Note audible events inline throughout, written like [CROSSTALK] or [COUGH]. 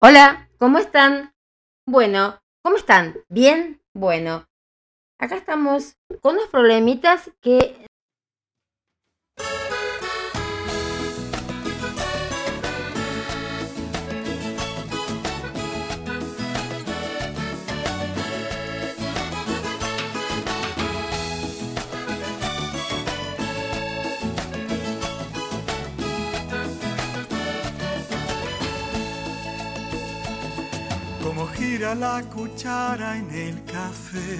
Hola, ¿cómo están? Bueno, ¿cómo están? ¿Bien? Bueno, acá estamos con unos problemitas que gira la cuchara en el café.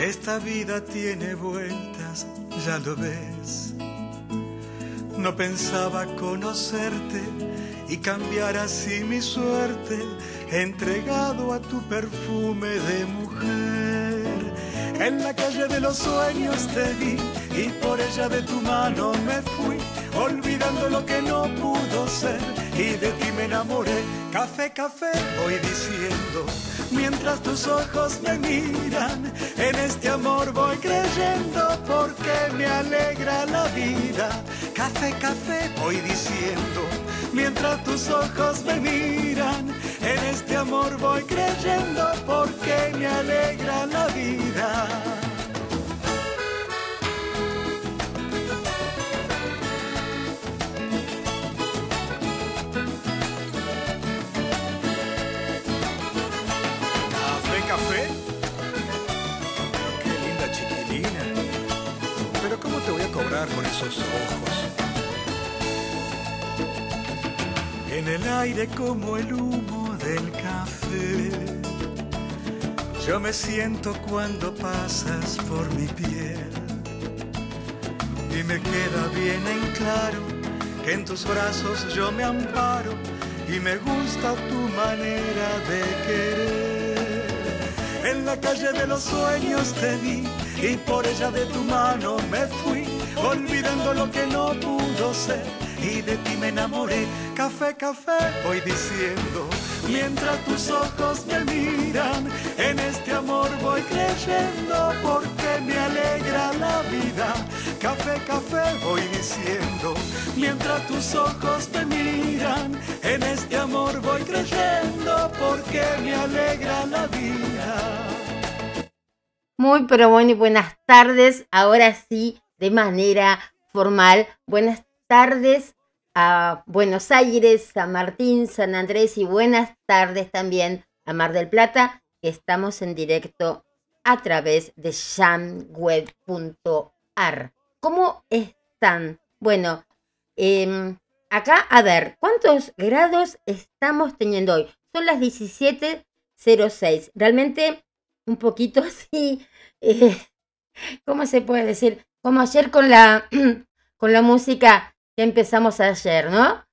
Esta vida tiene vueltas, ya lo ves. No pensaba conocerte y cambiar así mi suerte, entregado a tu perfume de mujer. En la calle de los sueños te vi y por ella de tu mano me fui, olvidando lo que no pudo ser y de ti me enamoré. Café, café, voy diciendo, mientras tus ojos me miran, en este amor voy creyendo porque me alegra la vida. Café, café, voy diciendo, mientras tus ojos me miran, en este amor voy creyendo porque me alegra la vida. Con esos ojos. En el aire como el humo del café. Yo me siento cuando pasas por mi piel. Y me queda bien en claro que en tus brazos yo me amparo y me gusta tu manera de querer. En la calle de los sueños te vi y por ella de tu mano me fui olvidando lo que no pudo ser y de ti me enamoré. Café, café, voy diciendo, mientras tus ojos me miran, en este amor voy creyendo porque me alegra la vida. Café, café, voy diciendo, mientras tus ojos me miran, en este amor voy creyendo porque me alegra la vida. Muy, pero bueno y buenas tardes. Ahora sí, de manera formal. Buenas tardes a Buenos Aires, San Martín, San Andrés y buenas tardes también a Mar del Plata, que estamos en directo a través de shamweb.ar. ¿Cómo están? Bueno, em, acá a ver, ¿cuántos grados estamos teniendo hoy? Son las 17.06. Realmente un poquito [LAUGHS] así, eh, ¿cómo se puede decir? Como ayer con la, [CLEARS THROAT] con la música que empezamos ayer, ¿no?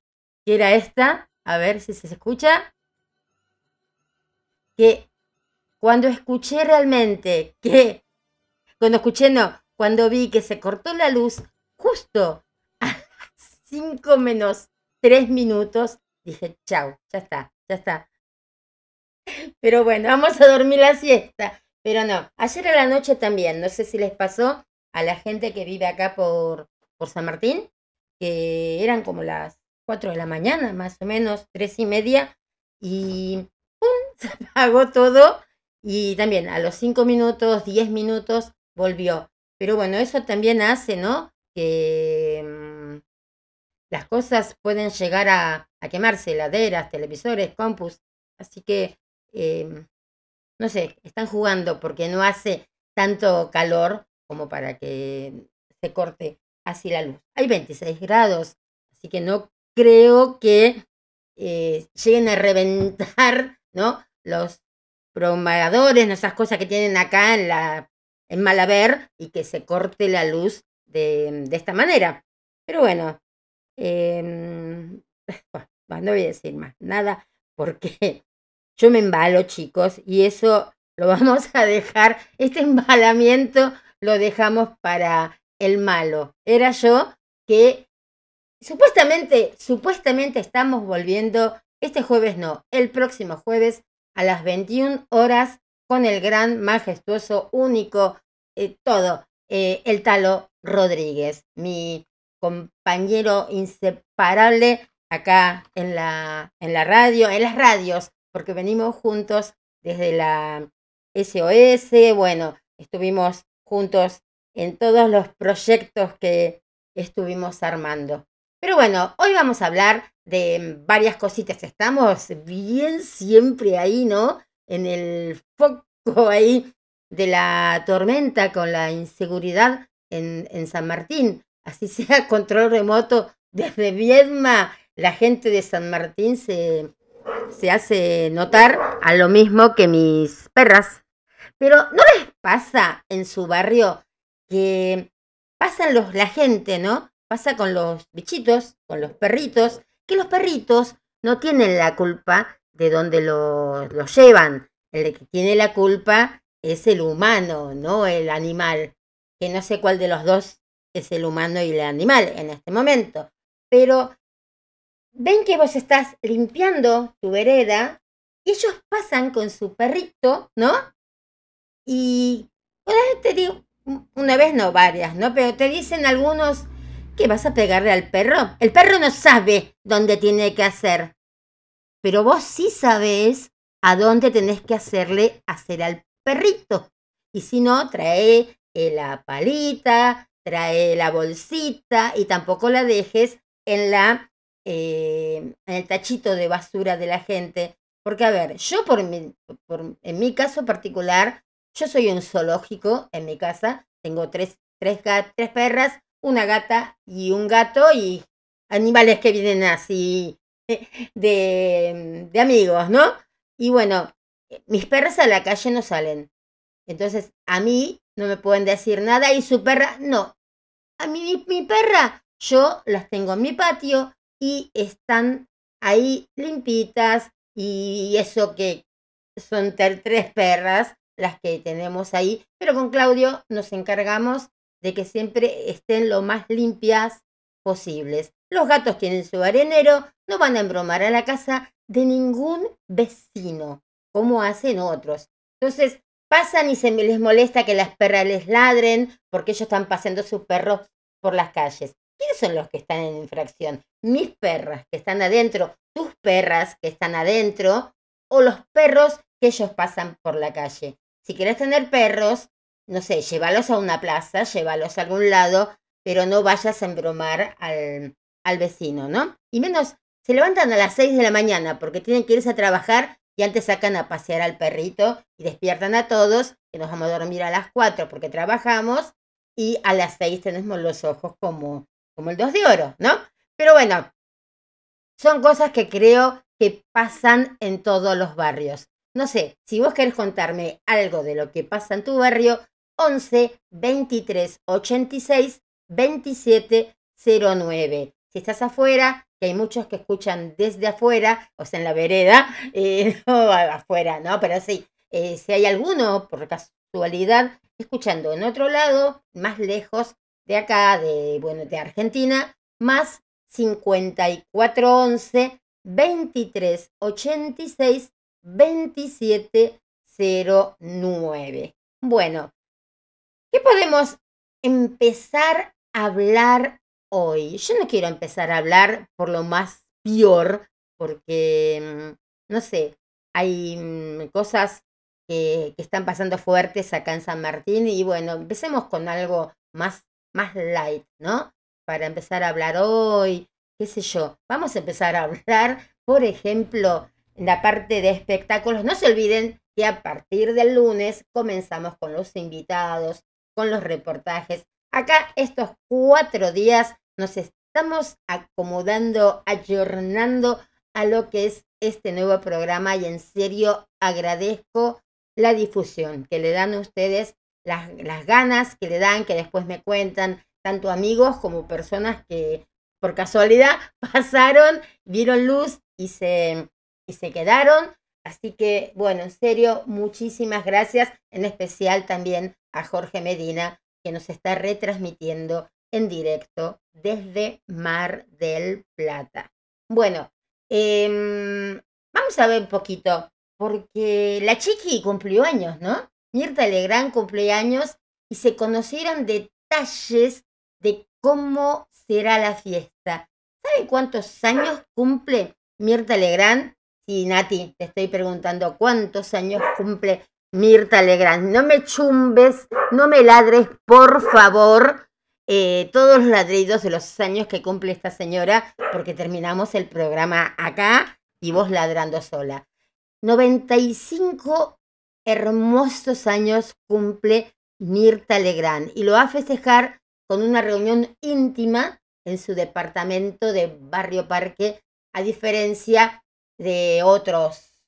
Que era esta, a ver si se escucha. Que cuando escuché realmente que, [LAUGHS] cuando escuché no, cuando vi que se cortó la luz justo [LAUGHS] a 5 menos 3 minutos, dije, chau, ya está, ya está. [LAUGHS] Pero bueno, vamos a dormir la siesta. Pero no, ayer a la noche también, no sé si les pasó, a la gente que vive acá por, por San Martín, que eran como las 4 de la mañana, más o menos, tres y media, y ¡pum! [LAUGHS] se apagó todo. Y también a los 5 minutos, 10 minutos, volvió. Pero bueno, eso también hace, ¿no? Que mm, las cosas pueden llegar a, quemarse, heladeras, televisores, compus. Así que, eh, no sé, están jugando porque no hace tanto calor como para que se corte así la luz. Hay 26 grados, así que no creo que eh, lleguen a reventar, ¿no? Los propagadores, esas cosas que tienen acá en la en Malaber y que se corte la luz de, de esta manera. Pero bueno, [LAUGHS] eh, no voy a decir más nada porque [LAUGHS] yo me embalo, chicos, y eso lo [LAUGHS] vamos a dejar, este embalamiento lo dejamos para el malo. Era yo que supuestamente, supuestamente estamos volviendo, este jueves no, el próximo jueves a las 21 horas con el gran, majestuoso, único, eh, todo, eh, el Talo Rodríguez, mi compañero inseparable acá en la, en la radio, en las radios, porque venimos juntos desde la SOS, bueno, estuvimos juntos en todos los proyectos que estuvimos armando. Pero bueno, hoy vamos a hablar de varias cositas. Estamos bien siempre ahí, ¿no? En el foco ahí de la tormenta con la inseguridad en, en San Martín. Así [LAUGHS] sea control remoto desde Viedma, la gente de San Martín se, se hace notar a lo mismo que mis perras. Pero ¿no les pasa en su barrio que pasan los, la gente, ¿no? Pasa con los bichitos, con los perritos, que los perritos no tienen la culpa de dónde los lo llevan. El que tiene la culpa es el humano, no el animal. Que no sé cuál de los dos es el humano y el animal en este momento. Pero ven que vos estás limpiando tu vereda y ellos pasan con su perrito, ¿no? Y vez te digo, una vez no, varias, ¿no? Pero te dicen algunos que vas a pegarle al perro. El perro no sabe dónde tiene que hacer. Pero vos sí sabés a dónde tenés que hacerle hacer al perrito. Y si no, trae la palita, trae la bolsita y tampoco la dejes en la eh, en el tachito de basura de la gente. Porque, a ver, yo por, mi, por en mi caso particular, yo soy un zoológico en mi casa, tengo tres, tres, tres perras, una gata y un gato y animales que vienen así [LAUGHS] de, de amigos, ¿no? Y bueno, mis perras a la calle no salen. Entonces, a mí no me pueden decir nada y su perra, no. A mí, mi, mi perra, yo las tengo en mi patio, y están ahí limpitas y eso que son tres perras las que tenemos ahí, pero con Claudio nos encargamos de que siempre estén lo más limpias posibles. Los gatos tienen su arenero, no van a embromar a la casa de ningún vecino, como hacen otros. Entonces, pasan y se les molesta que las perras les ladren porque ellos están paseando sus perros por las calles. ¿Quiénes son los que están en infracción? Mis perras que están adentro, tus perras que están adentro o los perros que ellos pasan por la calle. Si quieres tener perros, no sé, llévalos a una plaza, llévalos a algún lado, pero no vayas a embromar al, al vecino, ¿no? Y menos, se levantan a las 6 de la mañana porque tienen que irse a trabajar y antes sacan a pasear al perrito y despiertan a todos, que nos vamos a dormir a las 4 porque trabajamos, y a las 6 tenemos los ojos como como el 2 de oro, ¿no? Pero bueno, son cosas que creo que pasan en todos los barrios. No sé, si vos querés contarme algo de lo que pasa en tu barrio, 11 23 86 27 09. Si estás afuera, que hay muchos que escuchan desde afuera, o sea, en la vereda, [LAUGHS] eh, no afuera, ¿no? Pero sí, eh, si hay alguno, por casualidad, escuchando en otro lado, más lejos, de acá, de, bueno, de Argentina, más 5411 2386 2709. Bueno, ¿qué podemos empezar a hablar hoy? Yo no quiero empezar a hablar por lo más peor, porque, mm, no sé, hay mm, cosas que, que, están pasando fuertes acá en San Martín y bueno, empecemos con algo más más light, ¿no? Para empezar a hablar hoy, qué sé yo. Vamos a empezar a hablar, por ejemplo, la parte de espectáculos. No se olviden que a partir del lunes comenzamos con los invitados, con los reportajes. Acá estos cuatro días nos estamos acomodando, ayornando a lo que es este nuevo programa y en serio agradezco la difusión que le dan a ustedes las, ganas que le dan, que después me cuentan, tanto amigos como personas que por casualidad [LAUGHS] pasaron, vieron luz y se, y se quedaron. Así que, bueno, en serio, muchísimas gracias, en especial también a Jorge Medina, que nos está retransmitiendo en directo desde Mar del Plata. Bueno, em, vamos a ver un poquito porque la chiqui cumplió años, ¿no? Mirta Legrand cumplió años y se conocieron detalles de cómo será la fiesta. ¿Saben cuántos años cumple Mirta Legrand? Sí, Nati, te estoy preguntando cuántos años cumple Mirta Legrand. No me chumbes, no me ladres, por favor. Eh, todos los ladridos de los años que cumple esta señora, porque terminamos el programa acá y vos ladrando sola. 95 hermosos años cumple Mirta Legrand y lo va a festejar con una reunión íntima en su departamento de Barrio Parque, a diferencia de otros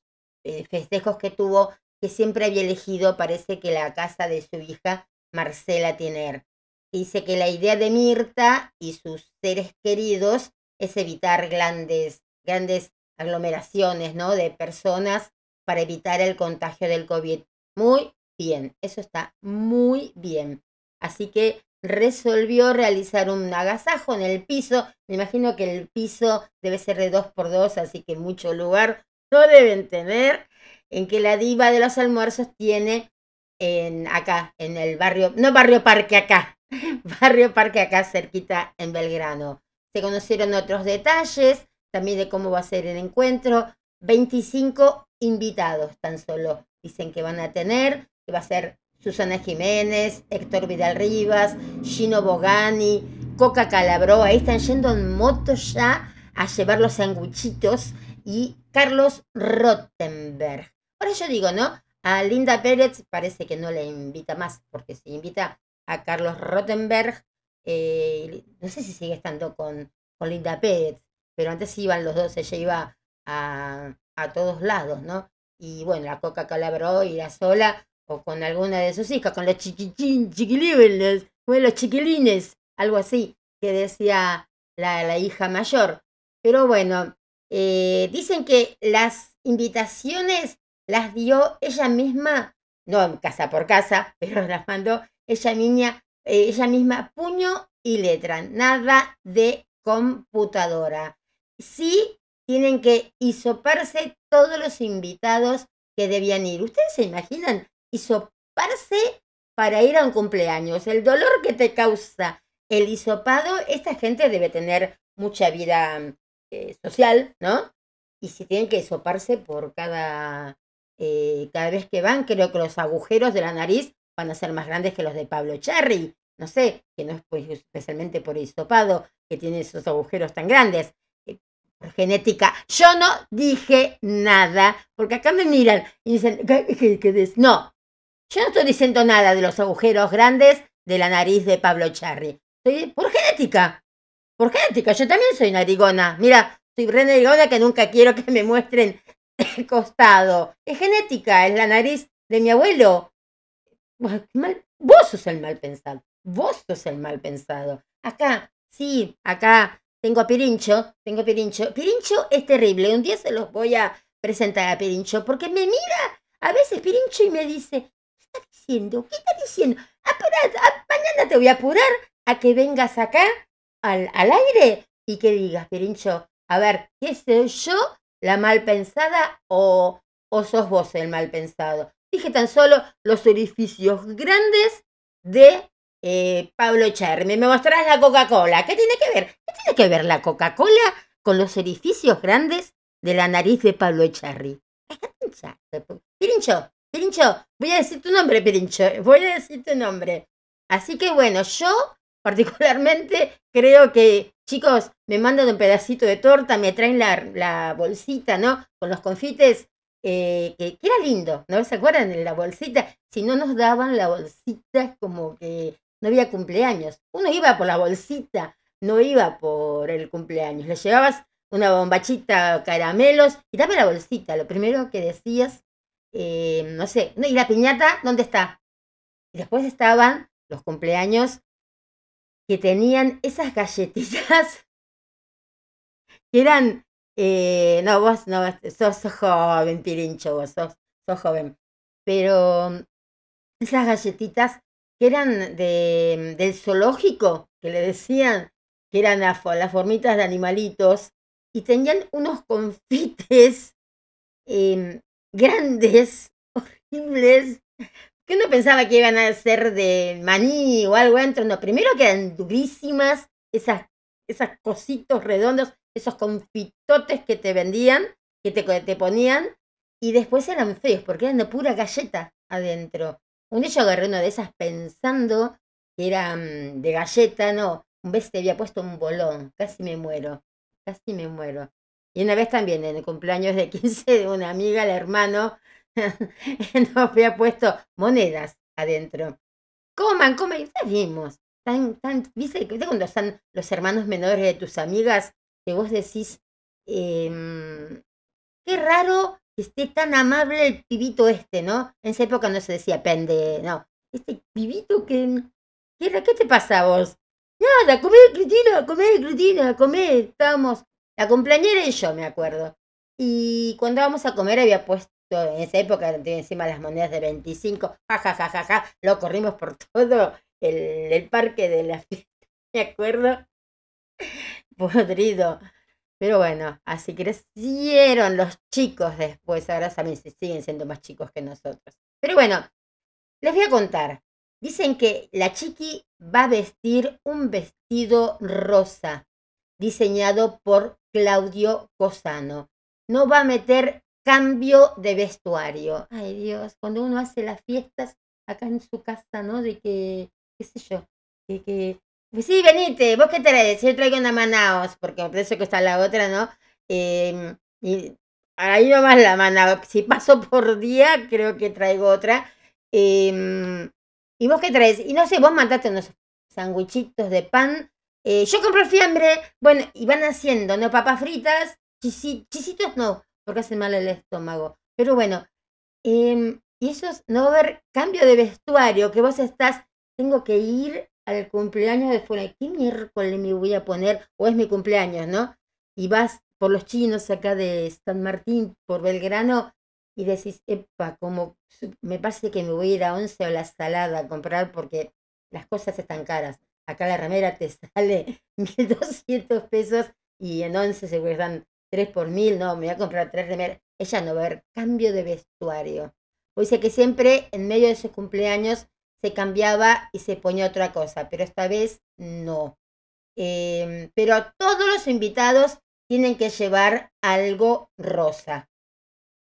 eh, festejos que tuvo, que siempre había elegido, parece que la casa de su hija Marcela Tiner. Dice que la idea de Mirta y sus seres queridos es evitar grandes, grandes aglomeraciones ¿no? de personas para evitar el contagio del COVID. Muy bien, eso está muy bien. Así que resolvió realizar un agasajo en el piso. Me imagino que el piso debe ser de dos por dos, así que mucho lugar no deben tener. En que la diva de los almuerzos tiene en acá, en el barrio, no barrio parque acá, [LAUGHS] barrio parque acá cerquita en Belgrano. Se conocieron otros detalles, también de cómo va a ser el encuentro. 25 invitados tan solo dicen que van a tener, que va a ser Susana Jiménez, Héctor Vidal Rivas, Gino Bogani, Coca Calabró, ahí están yendo en moto ya a llevar los sanguchitos, y Carlos Rottenberg. Por eso digo, ¿no? A Linda Pérez parece que no le invita más, porque si invita a Carlos Rottenberg, eh, no sé si sigue estando con, con Linda Pérez, pero antes iban los dos, ella iba a, a todos lados, ¿no? Y bueno, la Coca Calabró la sola, o con alguna de sus hijas, con los chiquichín, chiquilines, con los chiquilines, algo así, que decía la, la hija mayor. Pero bueno, eh, dicen que las invitaciones las dio ella misma, no casa por casa, [LAUGHS] pero las mandó ella, niña, eh, ella misma puño y letra, nada de computadora. Sí tienen que hisoparse todos los invitados que debían ir. ¿Ustedes se imaginan hisoparse para ir a un cumpleaños. El dolor que te causa el hisopado, esta gente debe tener mucha vida eh, social, ¿no? Y si tienen que hisoparse por cada, eh, cada vez que van, creo que los agujeros de la nariz van a ser más grandes que los de Pablo Cherry. No sé, que no es pues, especialmente por hisopado que tiene esos agujeros tan grandes. Eh, genética. Yo no dije nada, porque acá me miran y dicen que, que, no, yo no estoy diciendo nada de los agujeros grandes de la nariz de Pablo Charri. Estoy por genética. Por genética, yo también soy narigona. Mira, soy re narigona que nunca quiero que me muestren el costado. Es genética, es la nariz de mi abuelo. Vos sos el mal pensado. Vos sos el mal pensado. Acá, sí, acá tengo a Pirincho. Tengo a Pirincho. Pirincho es terrible. Un día se los voy a presentar a Pirincho porque me mira a veces Pirincho y me dice, diciendo? ¿Qué está diciendo? mañana te voy a apurar a que vengas acá al, al aire y que digas, Pirincho, a ver, ¿qué soy yo la mal pensada o, o sos vos el mal pensado? Dije tan solo los orificios grandes de eh, Pablo Chermi. Me mostrarás la Coca-Cola. ¿Qué tiene que ver? ¿Qué tiene que ver la Coca-Cola con los orificios grandes de la nariz de Pablo Echarri? Pirincho, Pirincho, voy a decir tu nombre, Pirincho, voy a decir tu nombre. Así que bueno, yo particularmente [LAUGHS] creo que, chicos, me mandan un pedacito de torta, me traen la, bolsita, ¿no? Con los confites, eh, que, que, era lindo, ¿no? ¿Se acuerdan de la bolsita? Si no nos daban la bolsita, como que no había cumpleaños. Uno iba por la bolsita, no iba por el cumpleaños. Le llevabas una bombachita, caramelos, y dame la bolsita. Lo primero que decías eh, no sé, ¿y la piñata dónde está? Y después estaban los cumpleaños que tenían esas galletitas [LAUGHS] que eran, eh, no, vos no, sos, joven, Pirincho, vos sos, sos joven, pero esas galletitas que eran de, del zoológico, que le decían que eran las, las formitas de animalitos, y tenían unos [LAUGHS] confites eh, grandes, [LAUGHS] horribles, que uno pensaba que iban a ser de maní o algo dentro. No, primero que eran durísimas, esas, esas cositos redondos, esos confitotes que te vendían, que te, te ponían, y después eran feos, porque eran de pura galleta adentro. Un día yo agarré una de esas pensando que era mm, de galleta, no, un vez te había puesto un bolón, casi me muero, casi me muero. Y una vez también en el cumpleaños de 15 de una amiga, el hermano, [LAUGHS] nos había puesto monedas adentro. Coman, coman, y vimos. Tan, tan, ¿viste? cuando están los hermanos menores de tus amigas que vos decís, em, qué raro que esté tan amable el pibito este, ¿no? En esa época no se decía pende, no. Este pibito que... ¿Qué, ¿Qué te pasa a vos? Nada, comer, Cristina, comer, Cristina, comer. Estábamos, la cumpleañera y yo, me acuerdo. Y cuando vamos a comer había puesto, en esa época tenía encima las monedas de 25, ja, lo corrimos por [LAUGHS] todo el, el parque de la fiesta, [LAUGHS] me acuerdo. Podrido. Pero bueno, así crecieron los chicos después, ahora también siguen siendo más chicos que nosotros. Pero bueno, les voy a contar. Dicen que la chiqui va a vestir un vestido rosa, diseñado por Claudio Cosano. No va a meter cambio de vestuario. Ay Dios, cuando uno hace las fiestas acá en su casa, ¿no? De que, qué sé yo, de que... Pues sí, venite, vos qué traes, yo traigo una Manaos, porque me parece que está la otra, ¿no? Eh, y ahí nomás la Manaos, si paso por día, creo que traigo otra. Eh, ¿Y vos qué traes? Y no sé, vos mandaste unos sandwichitos de pan. Eh, yo compro fiambre. Bueno, y van haciendo, ¿no? Papas fritas, chisitos no, porque hacen mal el estómago. Pero bueno, em, y eso es no haber cambio de vestuario, que vos estás, tengo que ir al cumpleaños de fuera. ¿Qué miércoles me voy a poner? O es mi cumpleaños, ¿no? Y vas por los chinos acá de San Martín, por Belgrano, y decís, epa, como me parece que me voy a ir a Once o la Salada a comprar porque las cosas están caras. Acá la remera te [LAUGHS] sale 1.200 pesos y en Once se dan 3 por 1.000, no, me voy a comprar tres remeras. Ella no va a ver cambio de vestuario. O dice que siempre en medio de sus cumpleaños se cambiaba y se ponía otra cosa, pero esta vez no. Eh, pero todos los invitados tienen que llevar algo rosa.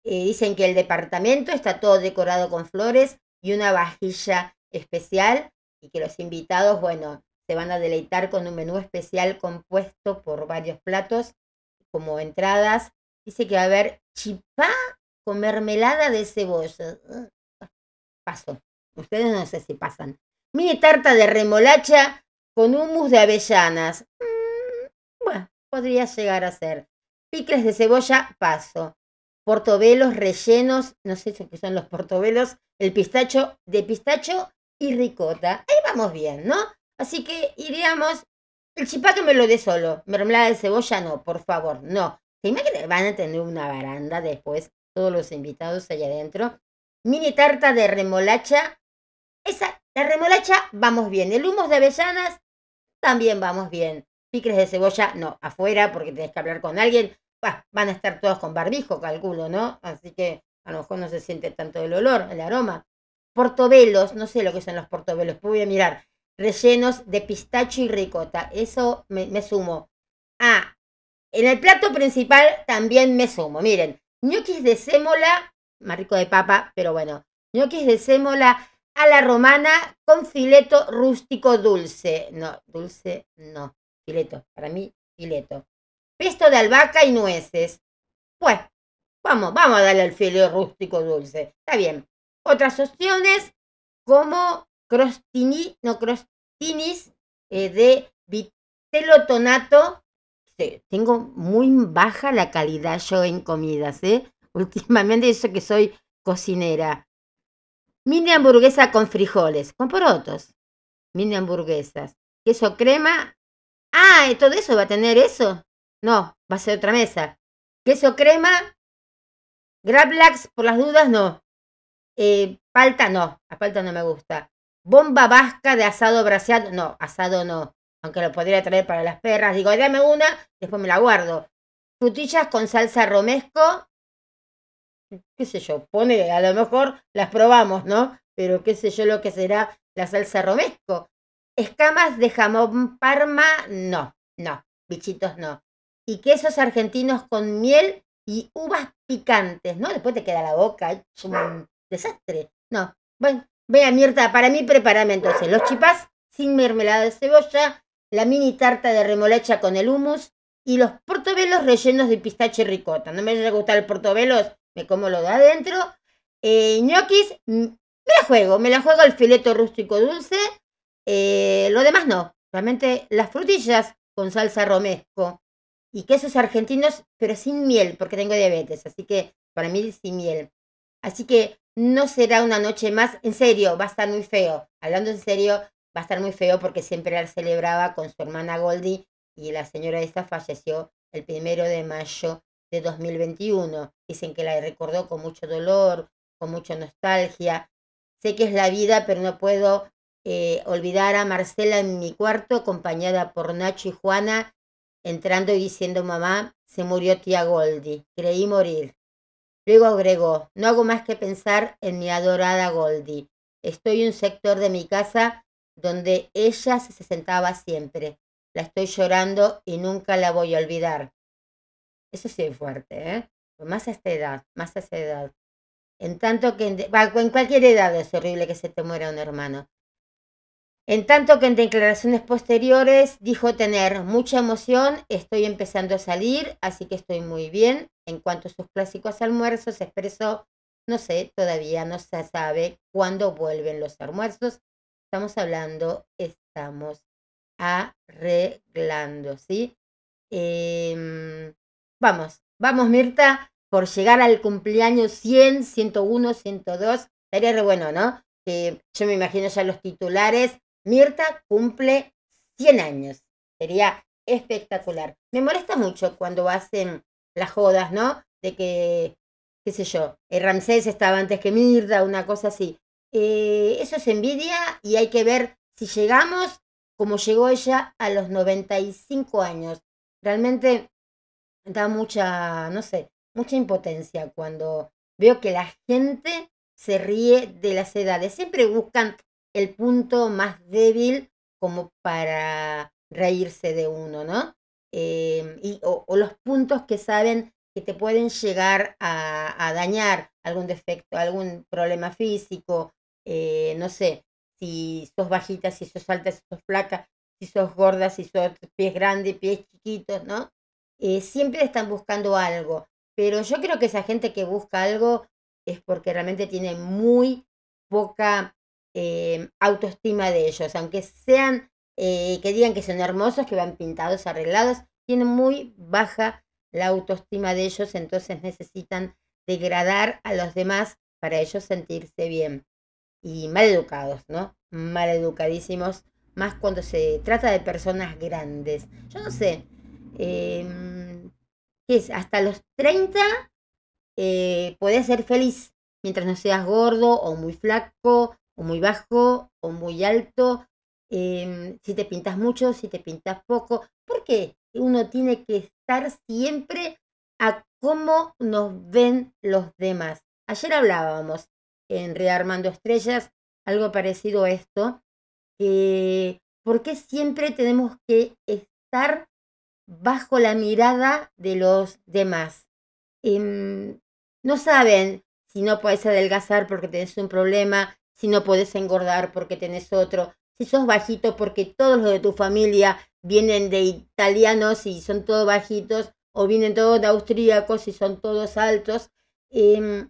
Eh, dicen que el departamento está todo decorado con flores y una vajilla especial y que los invitados, bueno, se van a deleitar con un menú especial compuesto por varios platos como entradas. Dice que va a haber chipá con mermelada de cebolla. Paso. Ustedes no sé si pasan. Mini tarta de remolacha con humus de avellanas. Mm, bueno, podría llegar a ser. Picles de cebolla, paso portobelos rellenos, no sé qué son los portobelos, el pistacho de pistacho y ricota. Ahí vamos bien, ¿no? Así que iríamos, el que me lo dé solo, mermelada de cebolla no, por favor, no. ¿Se imaginan? Van a tener una baranda después, todos los invitados allá adentro. Mini tarta de remolacha. Esa, la remolacha, vamos bien. El humo de avellanas, también vamos bien. Picles de cebolla, no, afuera, porque tenés que hablar con alguien van a estar todos con barbijo, calculo, ¿no? Así que a lo mejor no se siente tanto el olor, el aroma. Portobelos, no sé lo que son los portobelos, voy a mirar. Rellenos de pistacho y ricota, eso me, sumo. Ah, en el plato principal también me sumo. Miren, ñoquis de sémola, más rico de papa, pero bueno, ñoquis de sémola a la romana con fileto rústico dulce. No, dulce no, fileto, para mí fileto pesto de albahaca y nueces. Pues, vamos, vamos a darle el fileo rústico dulce. Está bien. Otras opciones como crostini, no crostinis eh, de vitelo tonato. tengo muy baja la calidad yo en comidas, ¿eh? Últimamente eso que soy cocinera. Mini hamburguesa con frijoles, con porotos. Mini hamburguesas. Queso crema. Ah, ¿todo eso va a tener eso? No, va a ser otra mesa. Queso crema. Grablax, por las dudas, no. Eh, palta, no. La palta no me gusta. Bomba vasca de asado braseado. No, asado no. Aunque lo podría traer para las perras. Digo, dame una, después me la guardo. Frutillas con salsa romesco. qué sé yo, pone, a lo mejor las probamos, ¿no? Pero qué sé yo lo que será la salsa romesco. Escamas de jamón parma, no, no, bichitos no. Y quesos argentinos con miel y uvas picantes, ¿no? Después te queda la boca, es un desastre. No, bueno, vea Mirta, para mí prepárame entonces los chipás sin mermelada de cebolla, la mini tarta de remolacha con el hummus y los portobelos rellenos de pistache y ricota. No me haya gustado el portobelos, me como lo de adentro. Eh, ñoquis, me la juego, me la juego el fileto rústico dulce. Eh, lo demás no, realmente las frutillas con salsa romesco y quesos argentinos, pero sin miel, porque tengo diabetes, así que para mí sin miel. Así que no será una noche más, en serio, va a estar muy feo. Hablando en serio, va a estar muy feo porque siempre la celebraba con su hermana Goldie y la señora esta falleció el primero de mayo de 2021. Dicen que la recordó con mucho dolor, con mucha nostalgia. Sé que es la vida, pero no puedo eh, olvidar a Marcela en mi cuarto, acompañada por Nacho y Juana, entrando y diciendo, mamá, se murió tía Goldie, creí morir. Luego agregó, no hago más que pensar en mi adorada Goldie. Estoy en un sector de mi casa donde ella se sentaba siempre. La estoy llorando y nunca la voy a olvidar. Eso sí es fuerte, ¿eh? Más a esta edad, más a esta edad. En tanto que en cualquier edad es horrible que se te muera un hermano. En tanto que en declaraciones posteriores dijo tener mucha emoción, estoy empezando a salir, así que estoy muy bien. En cuanto a sus clásicos almuerzos, expresó, no sé, todavía no se sabe cuándo vuelven los almuerzos. Estamos hablando, estamos arreglando, ¿sí? Em, vamos, vamos Mirta, por llegar al cumpleaños 100, 101, 102. Sería re bueno, ¿no? Que yo me imagino ya los titulares Mirta cumple 100 años. Sería espectacular. Me molesta mucho cuando hacen las jodas, ¿no? De que, qué sé yo, el Ramsés estaba antes que Mirta, una cosa así. Eh, eso es envidia y hay que ver si llegamos como llegó ella a los 95 años. Realmente da mucha, no sé, mucha impotencia cuando veo que la gente se ríe de las edades. Siempre buscan el punto más débil como para reírse de uno, ¿no? Em, y, o, los puntos que saben que te pueden llegar a, dañar algún defecto, algún problema físico, eh, no sé, si sos bajita, si sos alta, si sos flaca, si sos gorda, si sos pies grandes, pies chiquitos, ¿no? Eh, siempre están buscando algo, pero yo creo que esa gente que busca algo es porque realmente tiene muy poca eh, autoestima de ellos, aunque sean, eh, que digan que son hermosos, que van pintados, arreglados, tienen muy baja la autoestima de ellos, entonces necesitan degradar a los demás para ellos sentirse bien. Y mal educados, ¿no? Mal educadísimos, más cuando se trata de personas grandes. Yo no sé, em, ¿qué es? Hasta los 30 eh, ser feliz mientras no seas gordo o muy flaco o muy bajo o muy alto, em, si te pintas mucho, si te pintas poco, porque uno tiene que estar siempre a cómo nos ven los demás. Ayer hablábamos en Rearmando Estrellas algo parecido a esto, eh, ¿por qué siempre tenemos que estar bajo la mirada de los demás? Em, no saben si no puedes adelgazar porque tienes un problema, si no puedes engordar porque tenés otro, si sos bajito porque todos los de tu familia vienen de italianos y son todos bajitos, o vienen todos de austríacos y son todos altos. Em,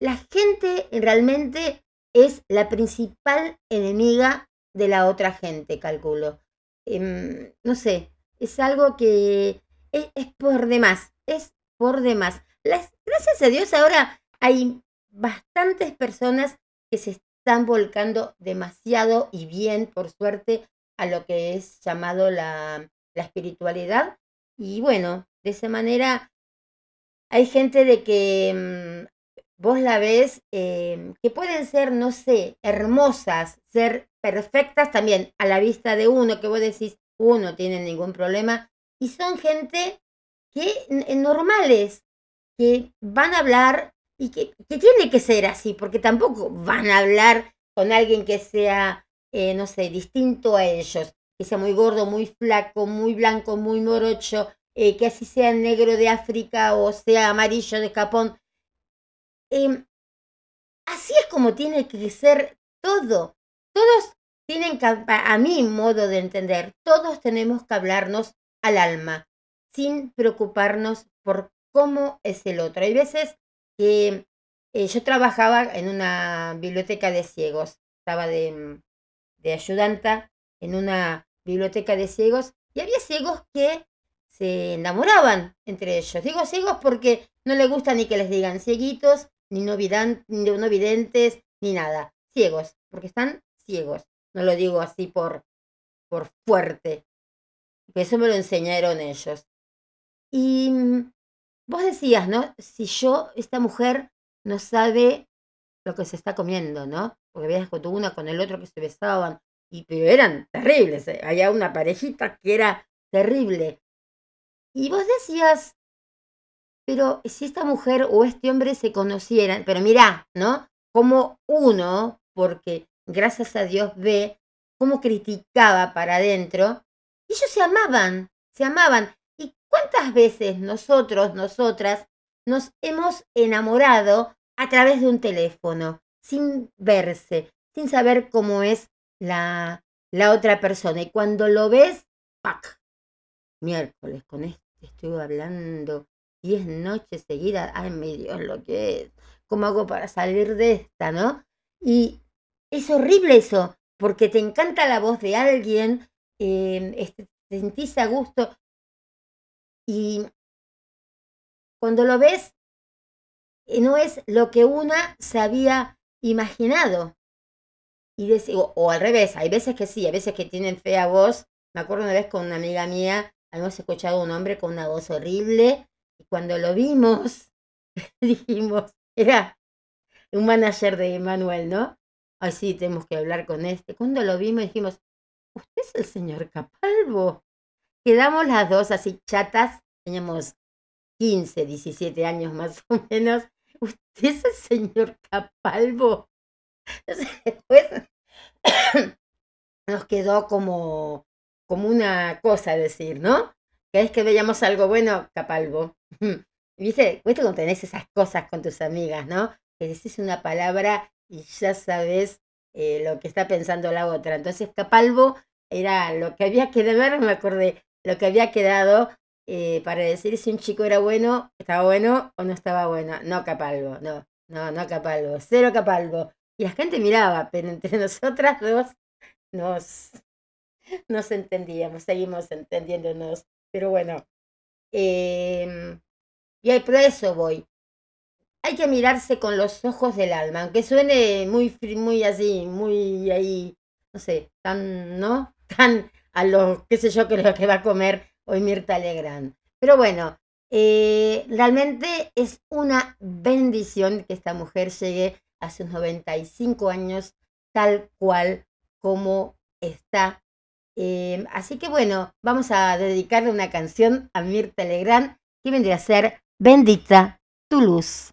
la gente realmente es la principal enemiga de la otra gente, calculo. Em, no sé, es algo que es, por demás, es por demás. Gracias a Dios ahora hay bastantes personas que se están volcando demasiado y bien, por suerte, a lo que es llamado la, espiritualidad. Y bueno, de esa manera hay gente de que mm, vos la ves, em, que pueden ser, no sé, hermosas, ser perfectas también a la vista de uno, que vos decís, uno tiene ningún problema, y son gente que normales, que van a hablar y que, tiene que ser así, porque tampoco van a hablar con alguien que sea, eh, no sé, distinto a ellos, que sea muy gordo, muy flaco, muy blanco, muy morocho, eh, que así sea negro de África o sea amarillo de Japón. Em, así es como tiene que ser todo. Todos tienen que, a mi modo de entender, todos tenemos que hablarnos al alma, sin preocuparnos por cómo es el otro. Hay veces que eh, yo trabajaba en una biblioteca de ciegos, estaba de, mm, de ayudanta en una biblioteca de ciegos y había ciegos que se enamoraban entre ellos. Digo ciegos porque no les gusta ni que les digan cieguitos, ni no, ni no videntes, ni nada. Ciegos, porque están ciegos. No lo digo así por, por fuerte. Eso me lo enseñaron ellos. Y mm, vos decías, ¿no? Si yo, esta mujer, no sabe lo que se está comiendo, ¿no? Porque veías con una con el otro que se besaban, y eran terribles. ¿eh? Había una parejita que era terrible. Y vos decías, pero si esta mujer o este hombre se conocieran, pero mirá, ¿no? Como uno, porque gracias a Dios ve cómo criticaba para adentro, ellos se amaban, se amaban. ¿Y cuántas veces nosotros, nosotras, nos hemos enamorado a través de un teléfono, sin verse, sin saber cómo es la, la otra persona? Y cuando lo ves, ¡pac! Miércoles, con este estuve hablando diez noches seguidas. Ay, mi Dios, lo que es. ¿Cómo hago para salir de esta, no? Y es horrible eso, porque te encanta la voz de alguien, eh, te sentís a gusto y cuando lo ves, eh, no es lo que una se había imaginado. Y o, al revés, hay veces que sí, hay veces que tienen fea voz. Me acuerdo una vez con una amiga mía, habíamos escuchado un hombre con una voz horrible, y cuando lo vimos, [LAUGHS] dijimos, era un manager de Emanuel, ¿no? Ay, sí, tenemos que hablar con este. Cuando lo vimos dijimos, ¿usted es el señor Capalvo? Quedamos las dos así chatas, teníamos 15, 17 años más o menos. ¿Usted es el señor Capalvo? después nos quedó como, como una cosa decir, ¿no? Que es que veíamos algo bueno, Capalvo. ¿Viste? ¿Viste cuando tenés esas cosas con tus amigas, ¿no? Que decís una palabra y ya sabes eh, lo que está pensando la otra. Entonces, Capalvo era lo que había que ver, me acordé, lo que había quedado eh, para decir si un chico era bueno, estaba bueno o no estaba bueno. No Capalvo, no, no, no Capalvo, cero Capalvo. Y la gente miraba, pero entre [LAUGHS] nosotras dos nos, nos entendíamos, seguimos entendiéndonos. Pero bueno, eh, y por eso voy hay que mirarse con los ojos del alma, aunque suene muy, muy así, muy ahí, no sé, tan, ¿no? [LAUGHS] Tan a lo, qué sé yo, que lo que va a comer hoy Mirta Legrand. Pero bueno, eh, realmente es una bendición que esta mujer llegue a sus 95 años tal cual como está. Eh, así que bueno, vamos a dedicarle una canción a Mirta Legrand que vendría a ser Bendita tu luz.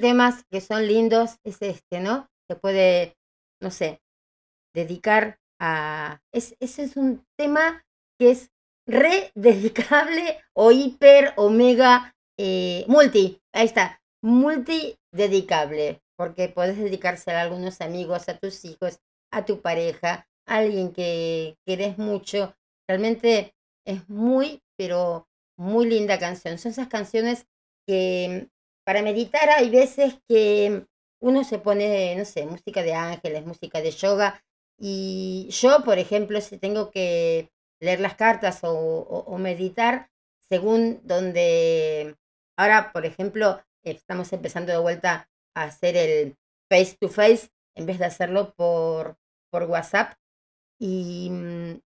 Temas que son lindos, es este, ¿no? Se puede, no sé, dedicar a... Es, ese es un tema que es re [LAUGHS] dedicable o hiper, omega, eh, multi. Ahí está, multi dedicable, porque puedes dedicarse a algunos amigos, a tus hijos, a tu pareja, a alguien que querés mucho. Realmente es muy, pero muy linda canción. Son esas canciones que para meditar hay veces que uno se pone, no sé, música de ángeles, música de yoga. Y yo, por ejemplo, si tengo que leer las cartas o, meditar, según donde ahora, por ejemplo, estamos empezando de vuelta a hacer el face to face en vez de hacerlo por, por WhatsApp. Y mm,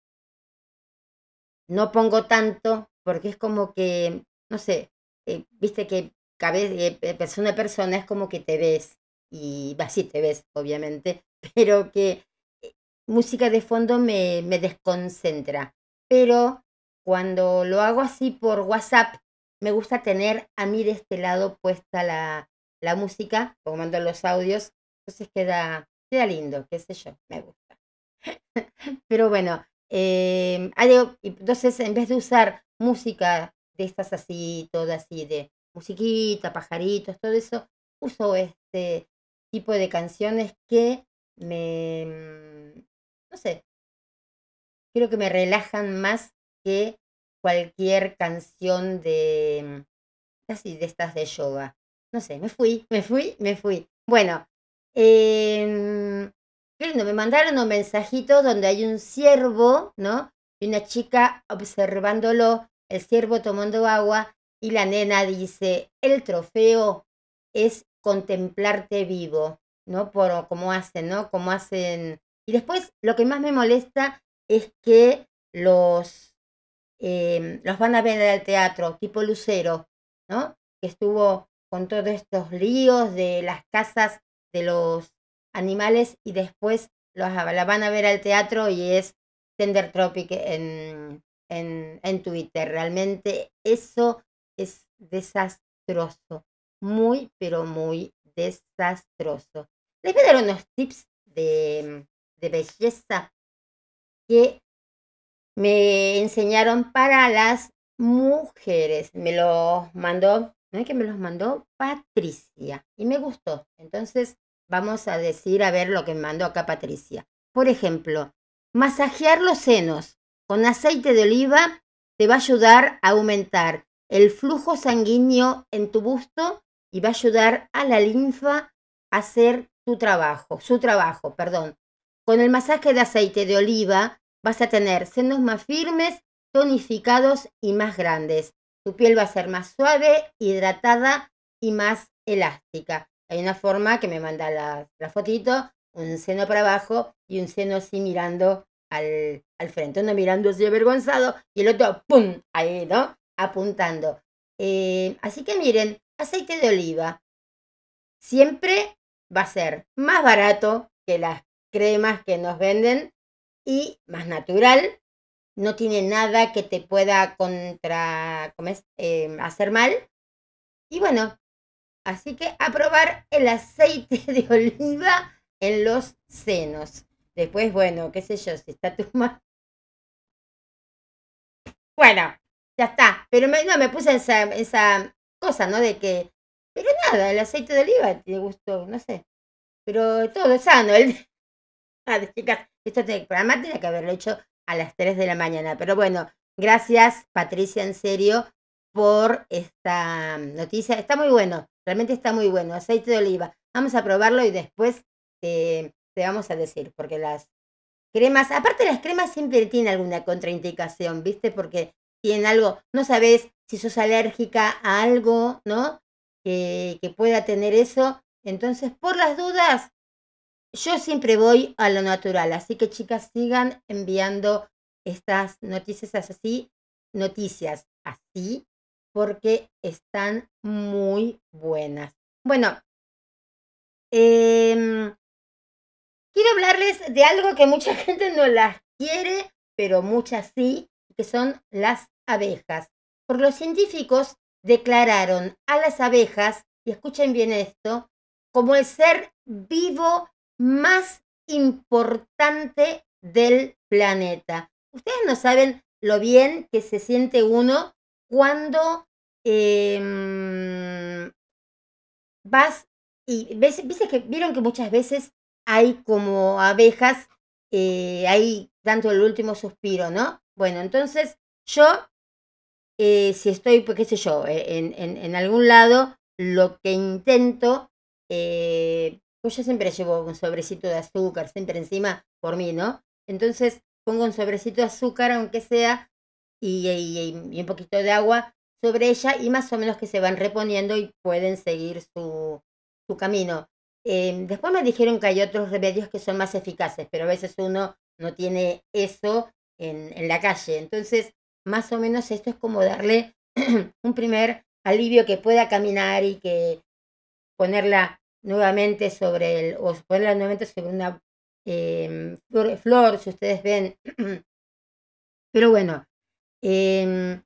no pongo tanto porque es como que, no sé, eh, viste que cabe, eh, persona a persona es como que te ves y así te ves, obviamente, [LAUGHS] pero que eh, música de fondo me, me desconcentra. Pero cuando lo hago así por WhatsApp, me gusta tener a mí de este lado puesta la, la música, como mando los audios, entonces queda, queda lindo, qué sé yo, me gusta. [LAUGHS] Pero bueno, eh, entonces en vez de usar música de estas así, todas así de musiquita, pajaritos, todo eso, uso este tipo de canciones que me, mm, no sé, creo que me relajan más que cualquier canción de, así, de estas de yoga. No sé, me fui, me fui, me fui. Bueno, eh, me mandaron un mensajito donde hay un ciervo, ¿no? Y una chica observándolo, el ciervo tomando agua, y la nena dice, el trofeo es contemplarte vivo, ¿no? Por cómo hacen, ¿no? Como hacen. Y después lo que más me molesta es que los, em, los van a ver al teatro, tipo Lucero, ¿no? Que estuvo con todos estos líos de las casas de los animales y después los, la van a ver al teatro y es Tender Tropic en, en, en Twitter. Realmente eso es desastroso, muy, pero muy desastroso. Les voy a dar unos tips de, de belleza que me enseñaron para las mujeres. Me los mandó, ¿no es que me los mandó Patricia y me gustó. Entonces vamos a decir a ver lo que me mandó acá Patricia. Por ejemplo, masajear los senos con aceite de oliva te va a ayudar a aumentar el flujo sanguíneo en tu busto y va a ayudar a la linfa a hacer tu trabajo, su trabajo, perdón. Con el masaje de aceite de oliva vas a tener senos más firmes, tonificados y más grandes. Tu piel va a ser más suave, hidratada y más elástica. Hay una forma que me manda la, la fotito, un seno para abajo y un seno así mirando al, al frente. Uno mirando así avergonzado y el otro, ¡pum! Ahí, ¿no? Apuntando. Eh, así que miren, aceite de oliva siempre va a ser más barato que las cremas que nos venden y más natural. No tiene nada que te pueda contra, eh, hacer mal. Y bueno, así que a probar el aceite [LAUGHS] de oliva en los senos. Después, bueno, qué sé yo, si está tu mano. Bueno, ya está. Pero no, me puse esa, esa cosa, ¿no? De que, pero nada, el aceite de oliva te gustó, no sé. Pero todo sano. El... [LAUGHS] Ah, chicas, esto el programa tenía que haberlo hecho a las 3 de la mañana. Pero bueno, gracias Patricia, en serio, por esta noticia. Está muy bueno, realmente está muy bueno. Aceite de oliva. Vamos a probarlo y después te vamos a decir, porque las cremas, aparte las cremas siempre tienen alguna contraindicación, ¿viste? Porque tienen algo, no sabes si sos alérgica a algo, ¿no? Que, pueda tener eso. Entonces, por las dudas, yo siempre voy a lo natural. Así que chicas, sigan enviando estas noticias así, noticias así, porque están muy buenas. Bueno, eh, quiero hablarles de algo que mucha [LAUGHS] gente no las quiere, pero muchas sí, que son las abejas. Por los científicos declararon a las abejas y escuchen bien esto, como el ser vivo más importante del planeta. Ustedes no saben lo bien que se siente uno cuando em, vas y ves, que vieron que muchas veces hay como abejas eh, ahí dando el último suspiro, ¿no? Bueno, entonces yo, eh, si estoy, pues qué sé yo, eh, en, en, algún lado, lo que intento, eh, pues yo siempre llevo un sobrecito de azúcar, siempre encima por mí, ¿no? Entonces pongo un sobrecito de azúcar, aunque sea, y, y, un poquito de agua sobre ella, y más o menos que se van reponiendo y pueden seguir su, su camino. Em, después me dijeron que hay otros remedios que son más eficaces, pero a veces uno no tiene eso en, en la calle. Entonces, más o menos esto es como darle [CLEARS THROAT] un primer alivio que pueda caminar y que ponerla nuevamente sobre el, o ponerla nuevamente sobre una em, flor, si ustedes ven. [CLEARS THROAT] Pero bueno, em,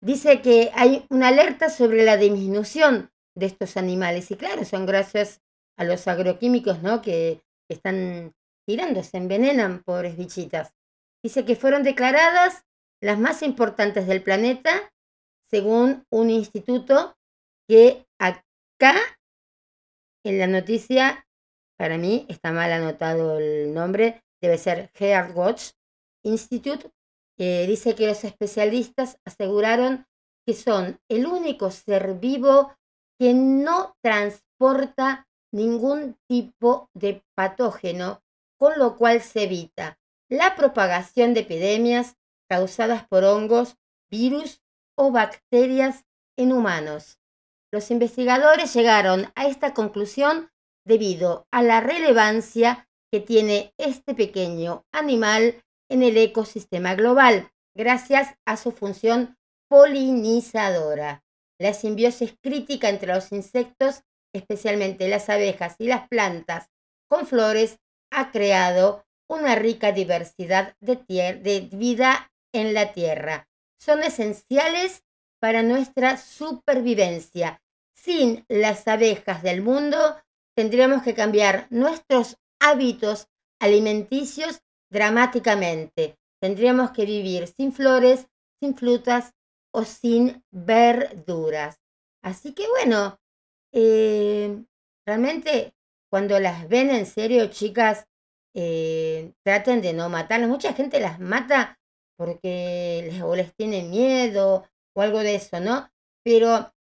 dice que hay una alerta sobre la disminución de estos animales. Y claro, son gracias a los agroquímicos, ¿no? Que están tirando, se envenenan, pobres bichitas. Dice que fueron declaradas las más importantes del planeta según un instituto que acá en la noticia, para mí está mal anotado el nombre, debe ser Watch Institute, dice que los especialistas aseguraron que son el único ser vivo que no transporta ningún tipo de patógeno, con lo cual se evita la propagación de epidemias causadas por hongos, virus o bacterias en humanos. Los investigadores llegaron a esta conclusión debido a la relevancia que tiene este pequeño animal en el ecosistema global, gracias a su función polinizadora. La simbiosis crítica entre los insectos, especialmente las abejas y las plantas con flores, ha creado una rica diversidad de, vida en la Tierra. Son esenciales para nuestra supervivencia. Sin las abejas del mundo, tendríamos que cambiar nuestros hábitos alimenticios dramáticamente. Tendríamos que vivir sin flores, sin frutas o sin verduras. Así que bueno, eh, realmente cuando las ven en serio, chicas, eh, traten de no matarlas. Mucha gente las mata porque les, o les tiene miedo o algo de eso, ¿no? Pero,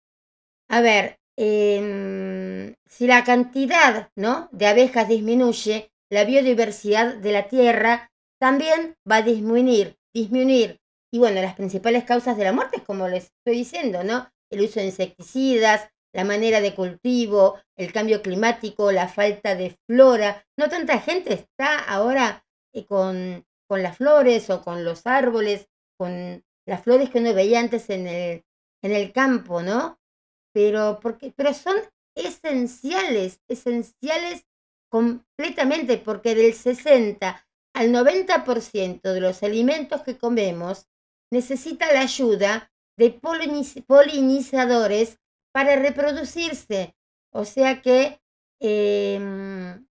a ver, em, si la cantidad, ¿no? De abejas disminuye, la biodiversidad de la Tierra también va a disminuir, disminuir. Y bueno, las principales causas de la muerte es como les estoy diciendo, ¿no? El uso de insecticidas, la manera de cultivo, el cambio climático, la falta de flora. No tanta gente está ahora eh, con con las flores o con los árboles, con las flores que uno veía antes en el, en el campo, ¿no? Pero, porque, pero son esenciales, esenciales completamente, porque del 60 al 90% de los alimentos que comemos necesita la ayuda de polinizadores para reproducirse. O sea que, em,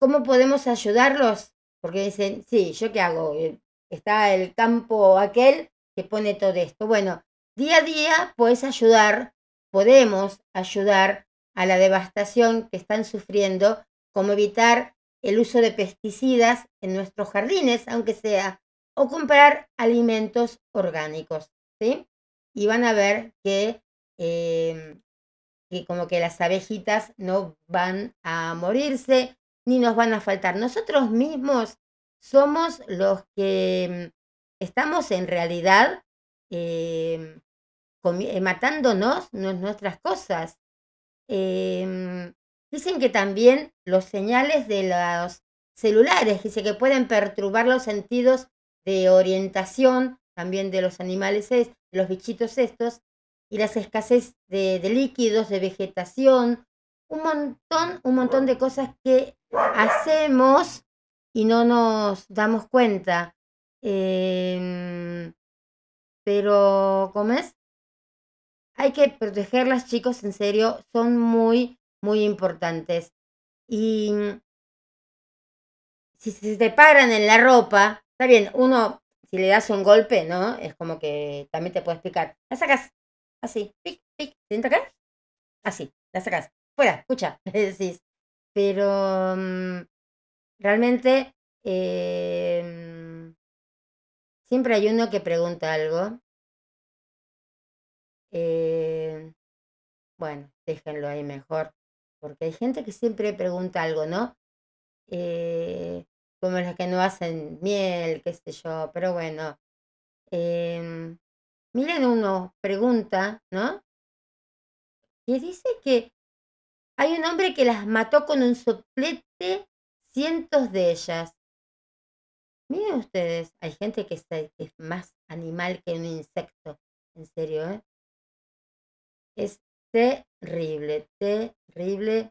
¿cómo podemos ayudarlos? Porque dicen, sí, ¿yo qué hago? Eh, está el campo aquel que pone todo esto. Bueno, día a día puedes ayudar, podemos ayudar a la devastación que están sufriendo, como evitar el uso de pesticidas en nuestros jardines, aunque sea, o comprar alimentos orgánicos, ¿sí? Y van a ver que, em, que como que las abejitas no van a morirse, ni nos van a faltar. Nosotros mismos somos los que mm, estamos en realidad em, eh, matándonos nuestras cosas. Em, dicen que también los señales de los celulares, dice que pueden perturbar los sentidos de orientación también de los animales, los bichitos estos, y las escasez de, de líquidos, de vegetación, un montón, un montón de cosas que hacemos y no nos damos cuenta. Em, pero, ¿cómo es? hay que protegerlas, chicos, en serio, son muy, muy importantes. Y si se te paran en la ropa, está bien, uno, si le das un golpe, ¿no? Es como que también te puedes picar. La sacas así, pic, pic, ¿siento acá? Así, la sacas. Fuera, escucha, [LAUGHS] le decís. Pero mm, realmente em, siempre hay uno que pregunta algo. Eh, bueno, déjenlo ahí mejor, porque hay gente que siempre pregunta algo, ¿no? Eh, como las que no hacen miel, qué sé yo, pero bueno. Em, miren uno, pregunta, ¿no? Y dice que hay un hombre que las mató con un soplete, cientos de ellas. Miren ustedes, hay gente que es, más animal que un insecto, en serio, ¿eh? Es terrible, terrible.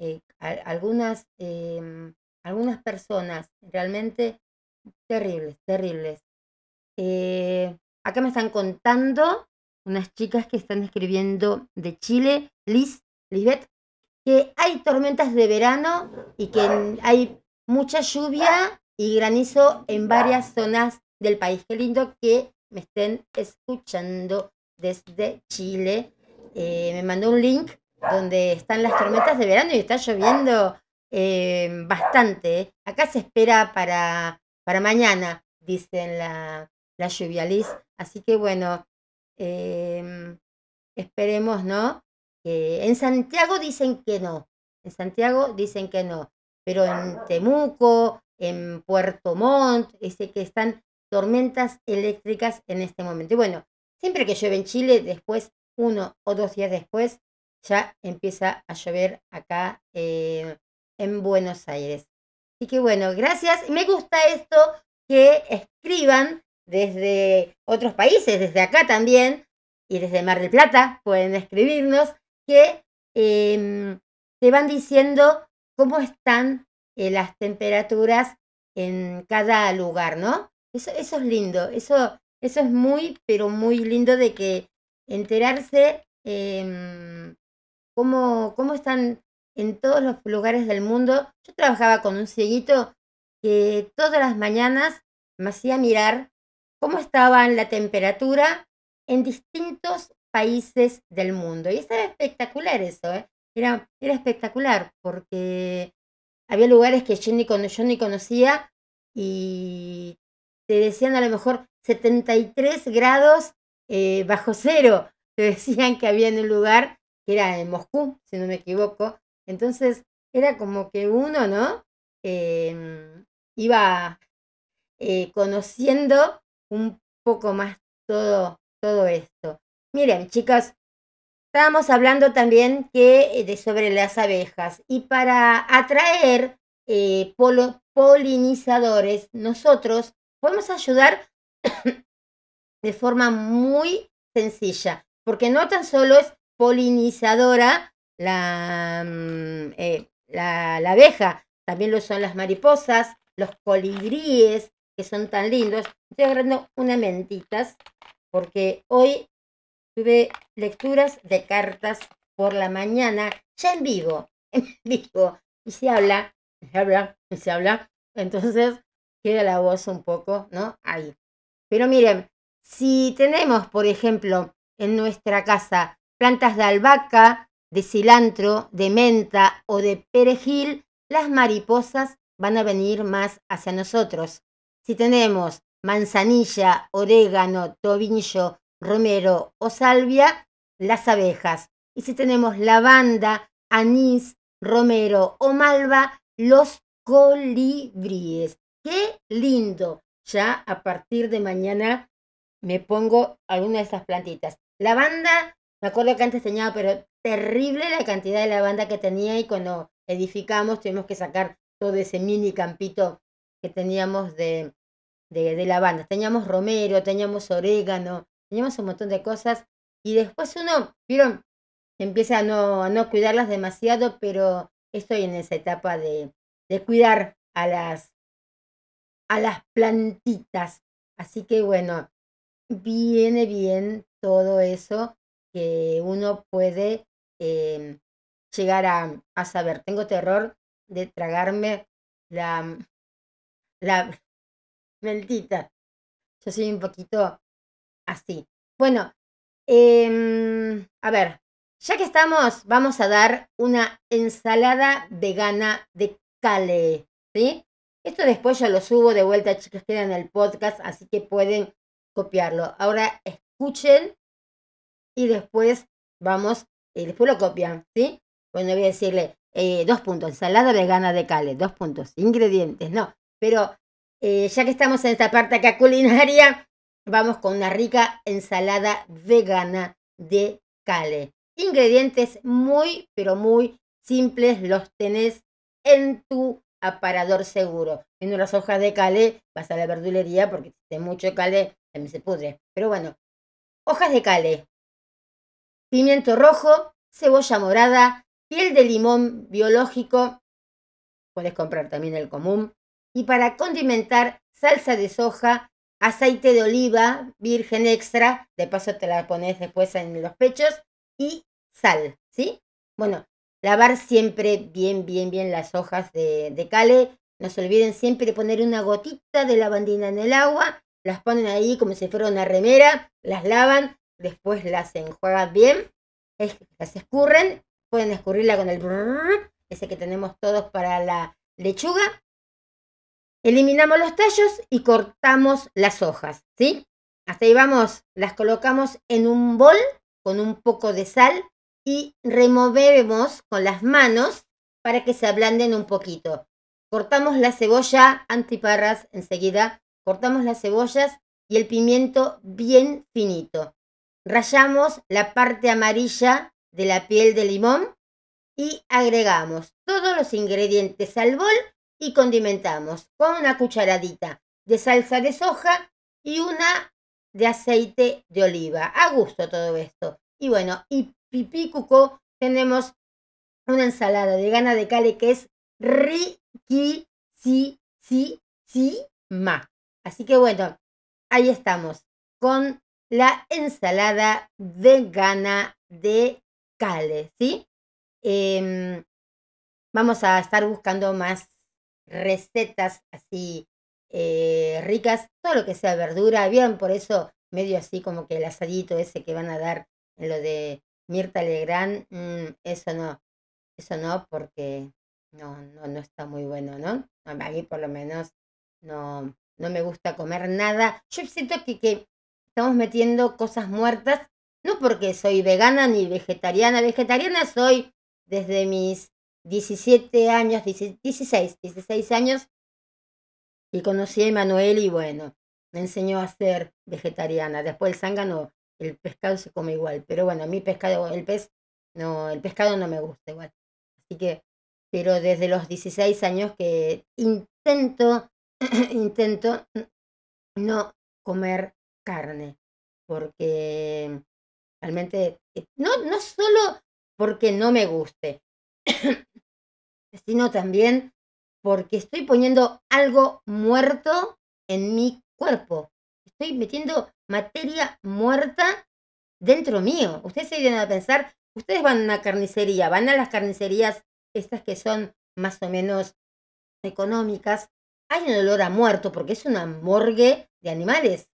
Eh, algunas, em, algunas personas realmente terribles, terribles. Eh, acá me están contando unas chicas que están escribiendo de Chile, Liz, Lisbeth, que hay tormentas de verano y que hay mucha lluvia y granizo en varias zonas del país. Qué lindo que me estén escuchando desde Chile. Eh, me mandó un link donde están las tormentas de verano y está lloviendo eh, bastante. Acá se espera para, para mañana, dicen la, la lluvia, Liz. Así que bueno, em, esperemos, ¿no? En Santiago dicen que no. En Santiago dicen que no. Pero en Temuco, en Puerto Montt, ese que están tormentas eléctricas en este momento. Y bueno, siempre que llueve en Chile, después, uno o dos días después, ya empieza a llover acá eh, en Buenos Aires. Así que bueno, gracias. Me gusta esto que escriban desde otros países, desde acá también, y desde Mar del Plata, pueden escribirnos, que em, te van diciendo cómo están eh, las temperaturas en cada lugar, ¿no? Eso, eso es lindo, eso, eso es muy, pero muy lindo de que enterarse em, cómo, cómo están en todos los lugares del mundo. Yo trabajaba con un cieguito que todas las mañanas me hacía mirar cómo estaba la temperatura en distintos países del mundo. Y era espectacular eso, ¿eh? Era, era espectacular porque había lugares que yo ni, yo ni conocía y te decían a lo mejor 73 grados eh, bajo cero. Te decían que había en un lugar que era en Moscú, si no me equivoco. Entonces era como que uno, ¿no? Em, iba eh, conociendo un poco más todo, todo esto. Miren, chicas, estábamos hablando también eh, de sobre las abejas y para atraer eh, polinizadores, nosotros podemos ayudar [COUGHS] de forma muy sencilla, porque no tan solo es polinizadora la, mm, eh, la, la, abeja, también lo son las mariposas, los colibríes, que son tan lindos. Estoy agarrando unas mentitas, porque hoy tuve lecturas de cartas por la mañana, ya en vivo, [LAUGHS] en vivo, y se habla, se habla, se habla, entonces queda la voz un poco, ¿no? Ahí. Pero miren, si tenemos, por ejemplo, en nuestra casa plantas de albahaca, de cilantro, de menta o de perejil, las mariposas van a venir más hacia nosotros. Si tenemos manzanilla, orégano, tobillo, romero o salvia, las abejas. Y si tenemos lavanda, anís, romero o malva, los colibríes. ¡Qué lindo! Ya a partir de mañana me pongo alguna de estas plantitas. Lavanda, me acuerdo que antes tenía, pero terrible la cantidad de lavanda que tenía y cuando edificamos tuvimos que sacar todo ese mini campito que teníamos de, de, de lavanda. Teníamos romero, teníamos orégano, teníamos un montón de cosas y después uno, vieron, empieza a no, a no cuidarlas demasiado, pero estoy en esa etapa de, de cuidar a las, a las plantitas. Así que bueno, viene bien todo eso que uno puede em, llegar a, a saber. Tengo terror de tragarme la, la [LAUGHS] mentita. Yo soy un poquito así. Bueno, em, a ver, ya que estamos, vamos a dar una ensalada vegana de cale, ¿sí? Esto después yo lo subo de vuelta, chicas, queda en el podcast, así que pueden copiarlo. Ahora escuchen y después vamos, y después lo copian, ¿sí? Bueno, voy a decirle eh, dos puntos, ensalada vegana de cale, dos puntos, ingredientes, no, pero eh, ya que estamos en esta parte acá culinaria, vamos con una rica ensalada vegana de cale. Ingredientes muy, pero muy simples, los tenés en tu aparador seguro. En las hojas de cale vas a la verdulería porque si mucho cale también se pudre. Pero bueno, hojas de cale, pimiento rojo, cebolla morada, piel de limón biológico, puedes comprar también el común, y para condimentar salsa de soja, aceite de oliva virgen extra, de paso te la pones después en los pechos, y sal, ¿sí? Bueno, lavar siempre bien, bien, bien las hojas de, de cale. No se olviden siempre de poner una gotita de lavandina en el agua, las ponen ahí como si fuera una remera, las lavan, después las enjuagan bien, las escurren, pueden escurrirla con el brrr, ese que tenemos todos para la lechuga. Eliminamos los tallos y cortamos las hojas, ¿sí? Hasta ahí vamos, las colocamos en un bol con un poco de sal y removemos con las manos para que se ablanden un poquito. Cortamos la cebolla antiparras enseguida, cortamos las cebollas y el pimiento bien finito. Rayamos la parte amarilla de la piel de limón y agregamos todos los ingredientes al bol y condimentamos con una cucharadita de salsa de soja y una de aceite de oliva. A gusto todo esto. Y bueno, y pipí cucó tenemos una ensalada de gana de cale que es riquísima. Así que bueno, ahí estamos con la ensalada vegana de cale, ¿sí? Em, vamos a estar buscando más recetas así eh, ricas, todo lo que sea verdura, bien, por eso medio así como que el asadito ese que van a dar en lo de Mirta Legrand, mm, eso no, eso no, porque no, no, no está muy bueno, ¿no? A mí por lo menos no, no me gusta comer nada. Yo siento que, que estamos metiendo cosas muertas, no porque soy vegana ni vegetariana, vegetariana soy desde mis 17 años, 16, 16 años, y conocí a Emanuel y bueno, me enseñó a ser vegetariana. Después el zángano el pescado se come igual, pero bueno, a mí pescado, el pez, no, el pescado no me gusta igual. Así que, pero desde los 16 años que intento, [CLEARS THROAT] intento no comer carne, porque realmente, no, no solo porque no me guste, [CLEARS THROAT] sino también porque estoy poniendo algo muerto en mi cuerpo. Estoy metiendo materia muerta dentro mío. Ustedes se vienen a pensar, ustedes van a una carnicería, van a las carnicerías estas que son más o menos económicas, hay un olor a muerto porque es una morgue de animales.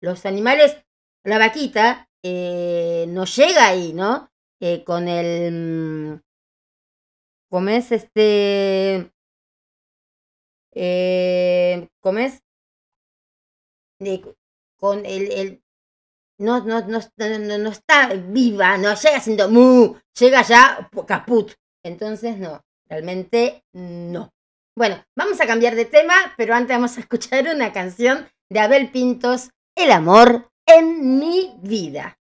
Los animales, la vaquita eh, no llega ahí, ¿no? Eh, con el... Mm, ¿Cómo es este? Eh, ¿Cómo es? con el, el no, no, no, no, está viva, no llega siendo mu, llega ya caput. Entonces, no, realmente no. Bueno, vamos a cambiar de tema, pero antes vamos a escuchar una canción de Abel Pintos, El amor en mi vida.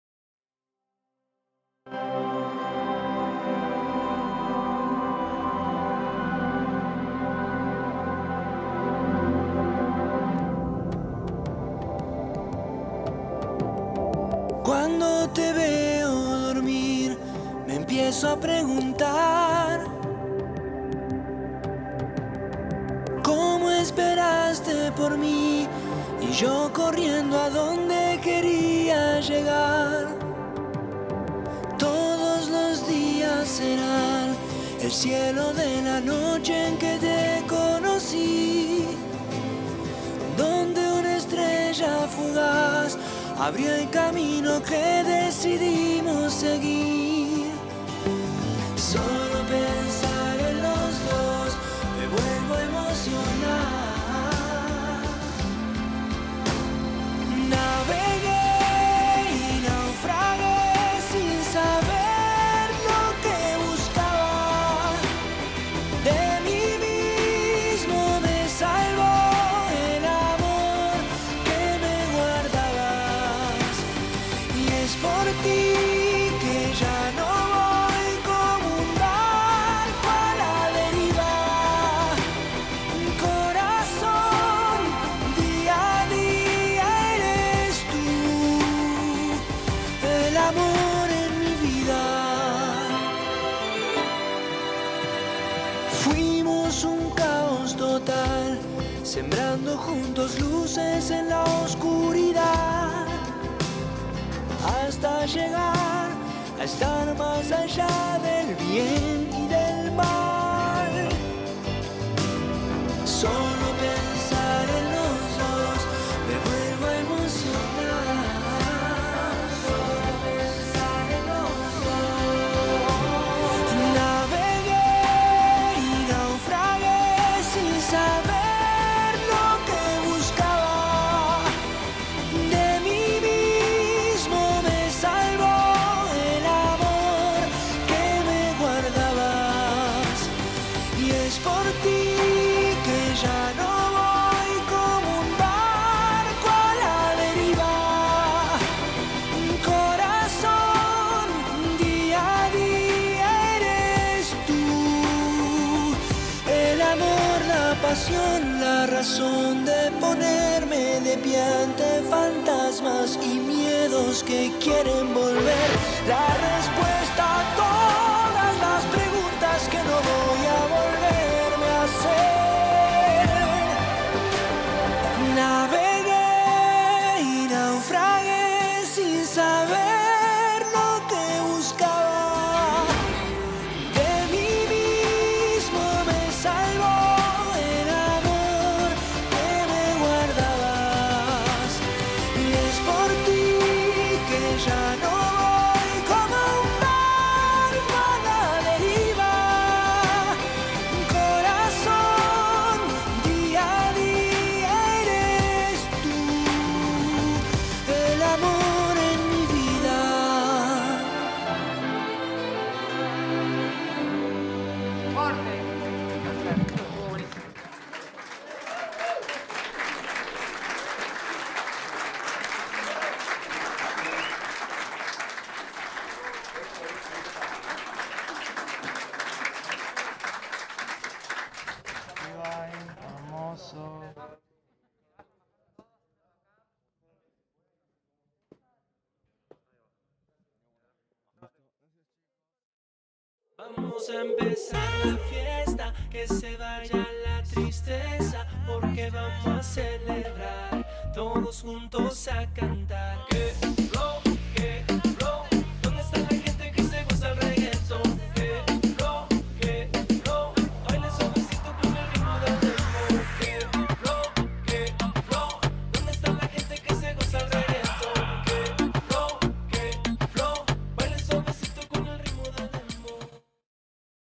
Cuando te veo dormir, me empiezo a preguntar. ¿Cómo esperaste por mí? Y yo corriendo a donde quería llegar. será el cielo de la noche en que te conocí, donde una estrella fugaz abrió el camino que decidimos seguir. Solo pensar en los dos me vuelvo a emocionar. Navegué juntos luces en la oscuridad, hasta llegar a estar más allá del bien y del mal. Que quieren volver. La respuesta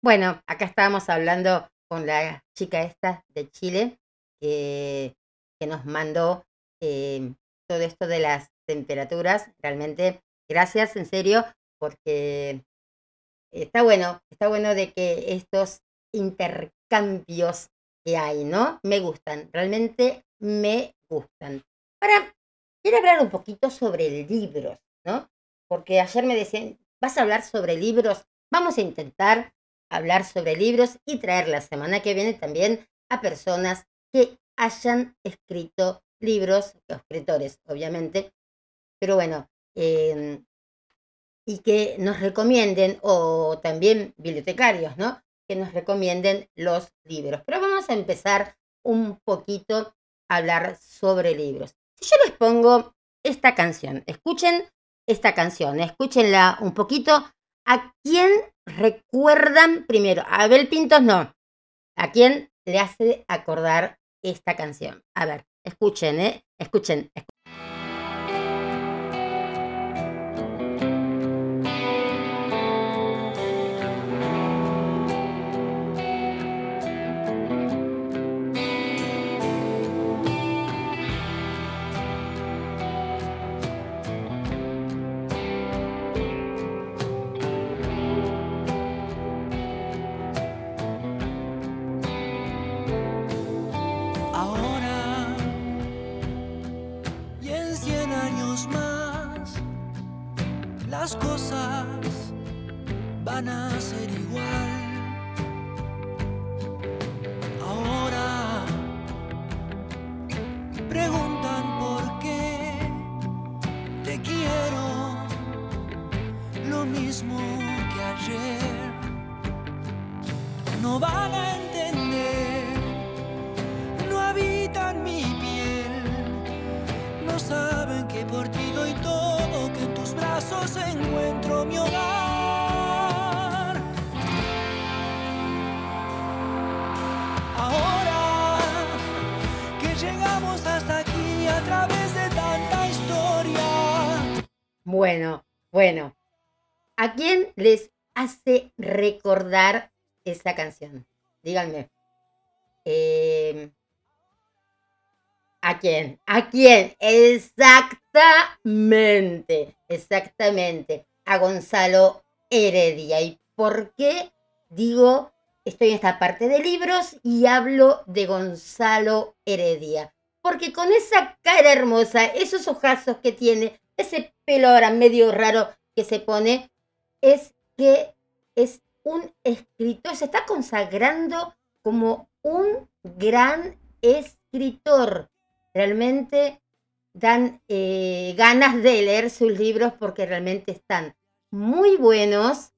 Bueno, acá estábamos hablando con la chica esta de Chile que, nos mandó eh, todo esto de las temperaturas. Realmente, gracias, en serio, porque está bueno, está bueno de que estos intercambios que hay, ¿no? Me gustan, realmente me gustan. Ahora, quiero hablar un poquito sobre libros, ¿no? Porque ayer me decían, ¿vas a hablar sobre libros? Vamos a intentar hablar sobre libros y traer la semana que viene también a personas que hayan escrito libros, escritores, obviamente, pero bueno, eh, y que nos recomienden, o también bibliotecarios, ¿no? Que nos recomienden los libros. Pero vamos a empezar un poquito a hablar sobre libros. Si yo les pongo esta canción, escuchen esta canción, escúchenla un poquito, ¿A quién recuerdan primero? A Abel Pintos no. ¿A quién le hace acordar esta canción? A ver, escuchen, ¿eh? Escuchen. escuchen. Preguntan por qué te quiero lo mismo que ayer. No van a Bueno, bueno. ¿A quién les hace recordar esa canción? Díganme. Eh, ¿A quién? ¿A quién? Exactamente, exactamente. A Gonzalo Heredia. ¿Y por qué digo, estoy en esta parte de libros y hablo de Gonzalo Heredia? Porque con esa cara hermosa, esos ojazos que tiene, ese pelo ahora medio raro que se pone, es que es un escritor, se está consagrando como un gran escritor. Realmente dan eh, ganas de leer sus libros porque realmente están muy buenos,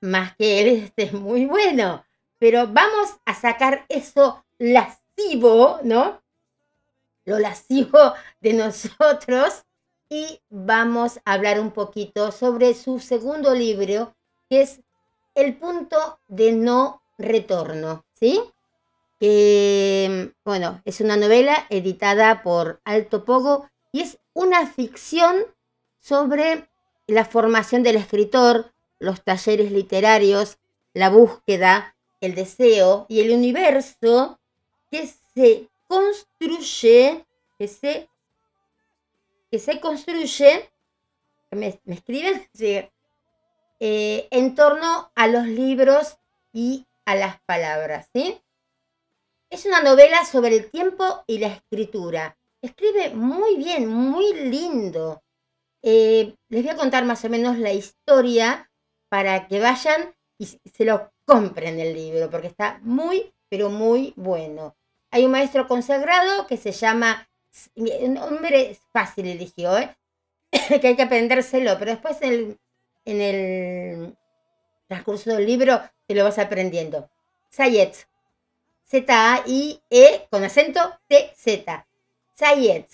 más que él esté muy bueno. Pero vamos a sacar eso lascivo, ¿no? Lo lascivo de nosotros y vamos a hablar un poquito sobre su segundo libro, que es El punto de no retorno, ¿sí? Bueno, es una novela editada por Alto Pogo y es una ficción sobre la formación del escritor, los talleres literarios, la búsqueda, el deseo y el universo que se construye, que se, que se construye, ¿me, escriben? [LAUGHS] Eh, en torno a los libros y a las palabras, ¿sí? Es una novela sobre el tiempo y la escritura. Escribe muy bien, muy lindo. Eh, les voy a contar más o menos la historia para que vayan y se lo compren el libro, porque está muy, pero muy bueno. Hay un maestro consagrado que se llama, un nombre fácil eligió, ¿eh? [COUGHS] que hay que aprendérselo, pero después en el, en el transcurso del libro te lo vas aprendiendo. Sayed. Z-A-I-E con acento T-Z. Sayed.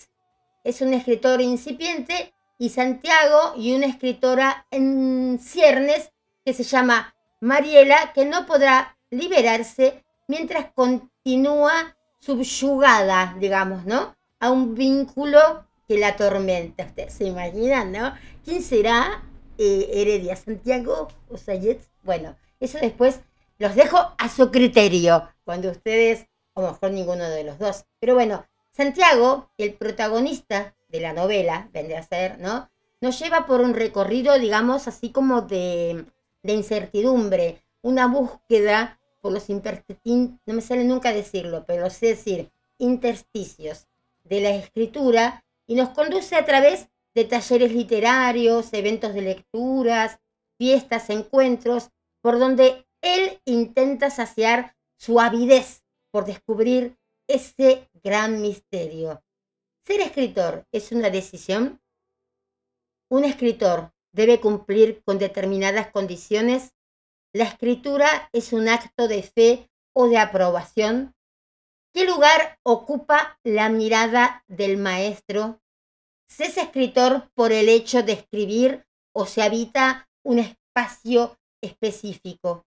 Es un escritor incipiente y Santiago y una escritora en ciernes que se llama Mariela, que no podrá liberarse mientras continúa subyugada, digamos, ¿no? A un vínculo que la atormenta. Ustedes se imaginan, ¿no? ¿Quién será eh, Heredia? ¿Santiago o Sayed? Bueno, eso después los dejo a su criterio, cuando ustedes, o mejor ninguno de los dos. Pero bueno, Santiago, el protagonista de la novela, vendría a ser, ¿no? Nos lleva por un recorrido, digamos, así como de, de incertidumbre, una búsqueda por los intersticios, no me sale nunca decirlo, pero sé decir, intersticios de la escritura y nos conduce a través de talleres literarios, eventos de lecturas, fiestas, encuentros, por donde él intenta saciar su avidez por descubrir ese gran misterio. ¿Ser escritor es una decisión? ¿Un escritor debe cumplir con determinadas condiciones? ¿La escritura es un acto de fe o de aprobación? ¿Qué lugar ocupa la mirada del maestro? ¿Se es escritor por el hecho de escribir o se habita un espacio específico.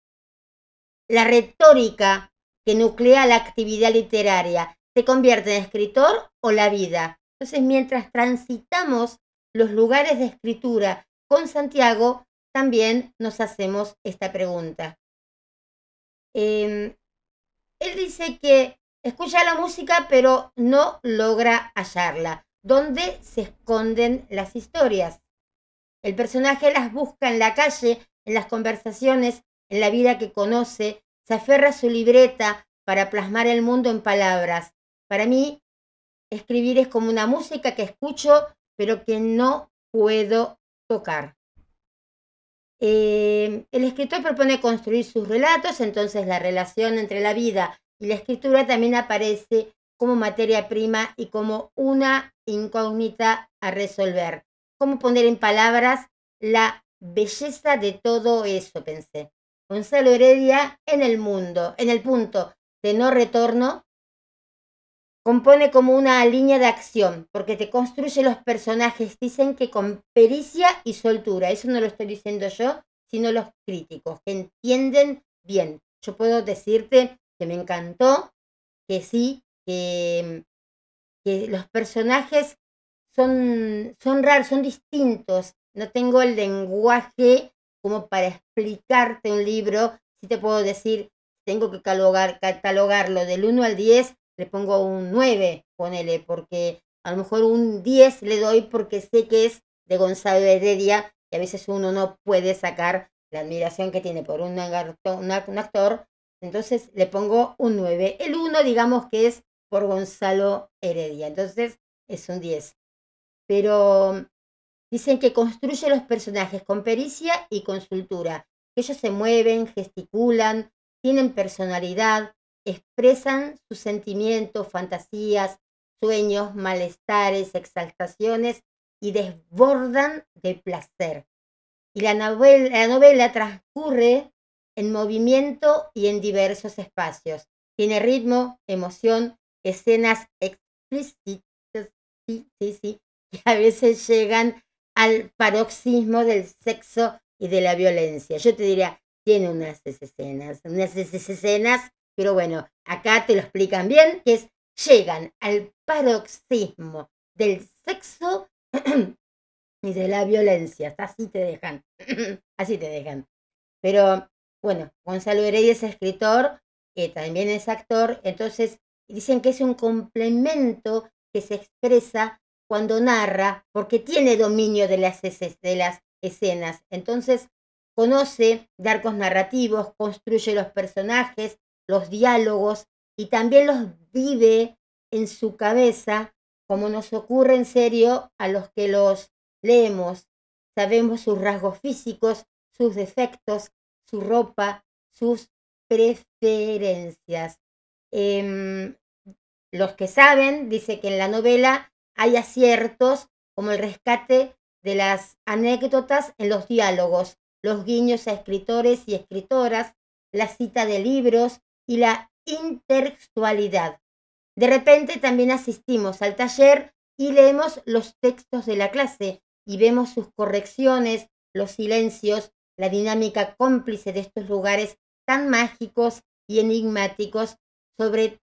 La retórica que nuclea la actividad literaria se convierte en escritor o la vida. Entonces, mientras transitamos los lugares de escritura con Santiago, también nos hacemos esta pregunta. Em, él dice que escucha la música pero no logra hallarla. ¿Dónde se esconden las historias? El personaje las busca en la calle, en las conversaciones, en la vida que conoce, se aferra a su libreta para plasmar el mundo en palabras. Para mí, escribir es como una música que escucho, pero que no puedo tocar. Eh, el escritor propone construir sus relatos, entonces la relación entre la vida y la escritura también aparece como materia prima y como una incógnita a resolver. ¿Cómo poner en palabras la belleza de todo eso? Pensé. Gonzalo Heredia en el mundo, en el punto de no retorno, compone como una línea de acción, porque te construye los personajes, dicen que con pericia y soltura, eso no lo estoy diciendo yo, sino los críticos, que entienden bien. Yo puedo decirte que me encantó, que sí, que, que los personajes son, son raros, son distintos. No tengo el lenguaje como para explicarte un libro. Si te puedo decir, tengo que catalogar, catalogarlo del 1 al 10, le pongo un 9, ponele, porque a lo mejor un 10 le doy porque sé que es de Gonzalo Heredia y a veces uno no puede sacar la admiración que tiene por un actor, entonces le pongo un 9. El 1 digamos que es por Gonzalo Heredia, entonces es un 10. Pero dicen que construye los personajes con pericia y con soltura, que ellos se mueven, gesticulan, tienen personalidad, expresan sus sentimientos, fantasías, sueños, malestares, exaltaciones y desbordan de placer. Y la novela, la novela transcurre en movimiento y en diversos espacios. Tiene ritmo, emoción, escenas explícitas, sí, sí, sí, [LAUGHS] que a veces llegan al paroxismo del sexo y de la violencia. Yo te diría, tiene unas escenas, unas escenas, pero bueno, acá te lo explican bien, que es, llegan al paroxismo del sexo [CLEARS THROAT] y de la violencia. Así te dejan, [CLEARS THROAT] así te dejan. Pero bueno, Gonzalo Heredia es escritor, que también es actor, entonces dicen que es un complemento que se expresa cuando narra, porque tiene dominio de las, de las escenas. Entonces, conoce de arcos narrativos, construye los personajes, los diálogos y también los vive en su cabeza, como nos ocurre en serio a los que los leemos. Sabemos sus rasgos físicos, sus defectos, su ropa, sus preferencias. Em, los que saben, dice que en la novela hay aciertos como el rescate de las anécdotas en los diálogos, los guiños a escritores y escritoras, la cita de libros y la intertextualidad. De repente también asistimos al taller y leemos los textos de la clase y vemos sus correcciones, los silencios, la dinámica cómplice de estos lugares tan mágicos y enigmáticos sobre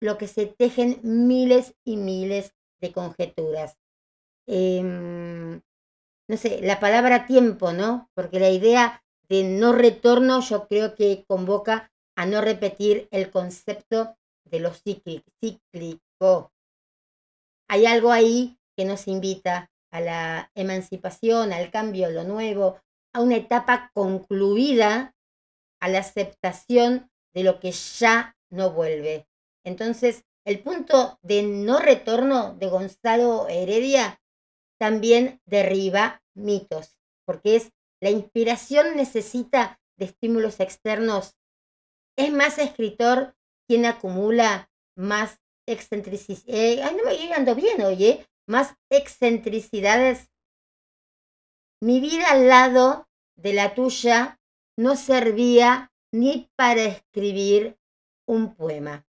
lo que se tejen miles y miles de conjeturas. Em, no sé, la palabra tiempo, ¿no? Porque la idea de no retorno yo creo que convoca a no repetir el concepto de lo cíclico. Hay algo ahí que nos invita a la emancipación, al cambio, lo nuevo, a una etapa concluida, a la aceptación de lo que ya no vuelve. Entonces, el punto de no retorno de Gonzalo Heredia también derriba mitos, porque es la inspiración necesita de estímulos externos. Es más escritor quien acumula más excentricidades. Eh, ay, no me ando bien, oye, más excentricidades. Mi vida al lado de la tuya no servía ni para escribir un poema.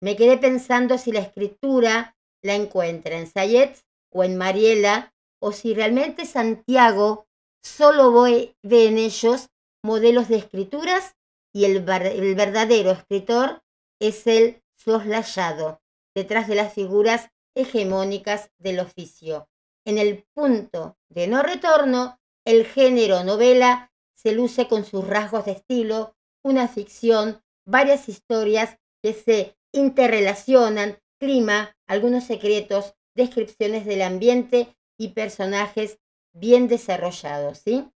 Me quedé pensando si la escritura la encuentra en Sayet o en Mariela, o si realmente Santiago solo ve en ellos modelos de escrituras y el, el verdadero escritor es el soslayado, detrás de las figuras hegemónicas del oficio. En el punto de no retorno, el género novela se luce con sus rasgos de estilo, una ficción, varias historias que se interrelacionan, clima, algunos secretos, descripciones del ambiente y personajes bien desarrollados, ¿sí?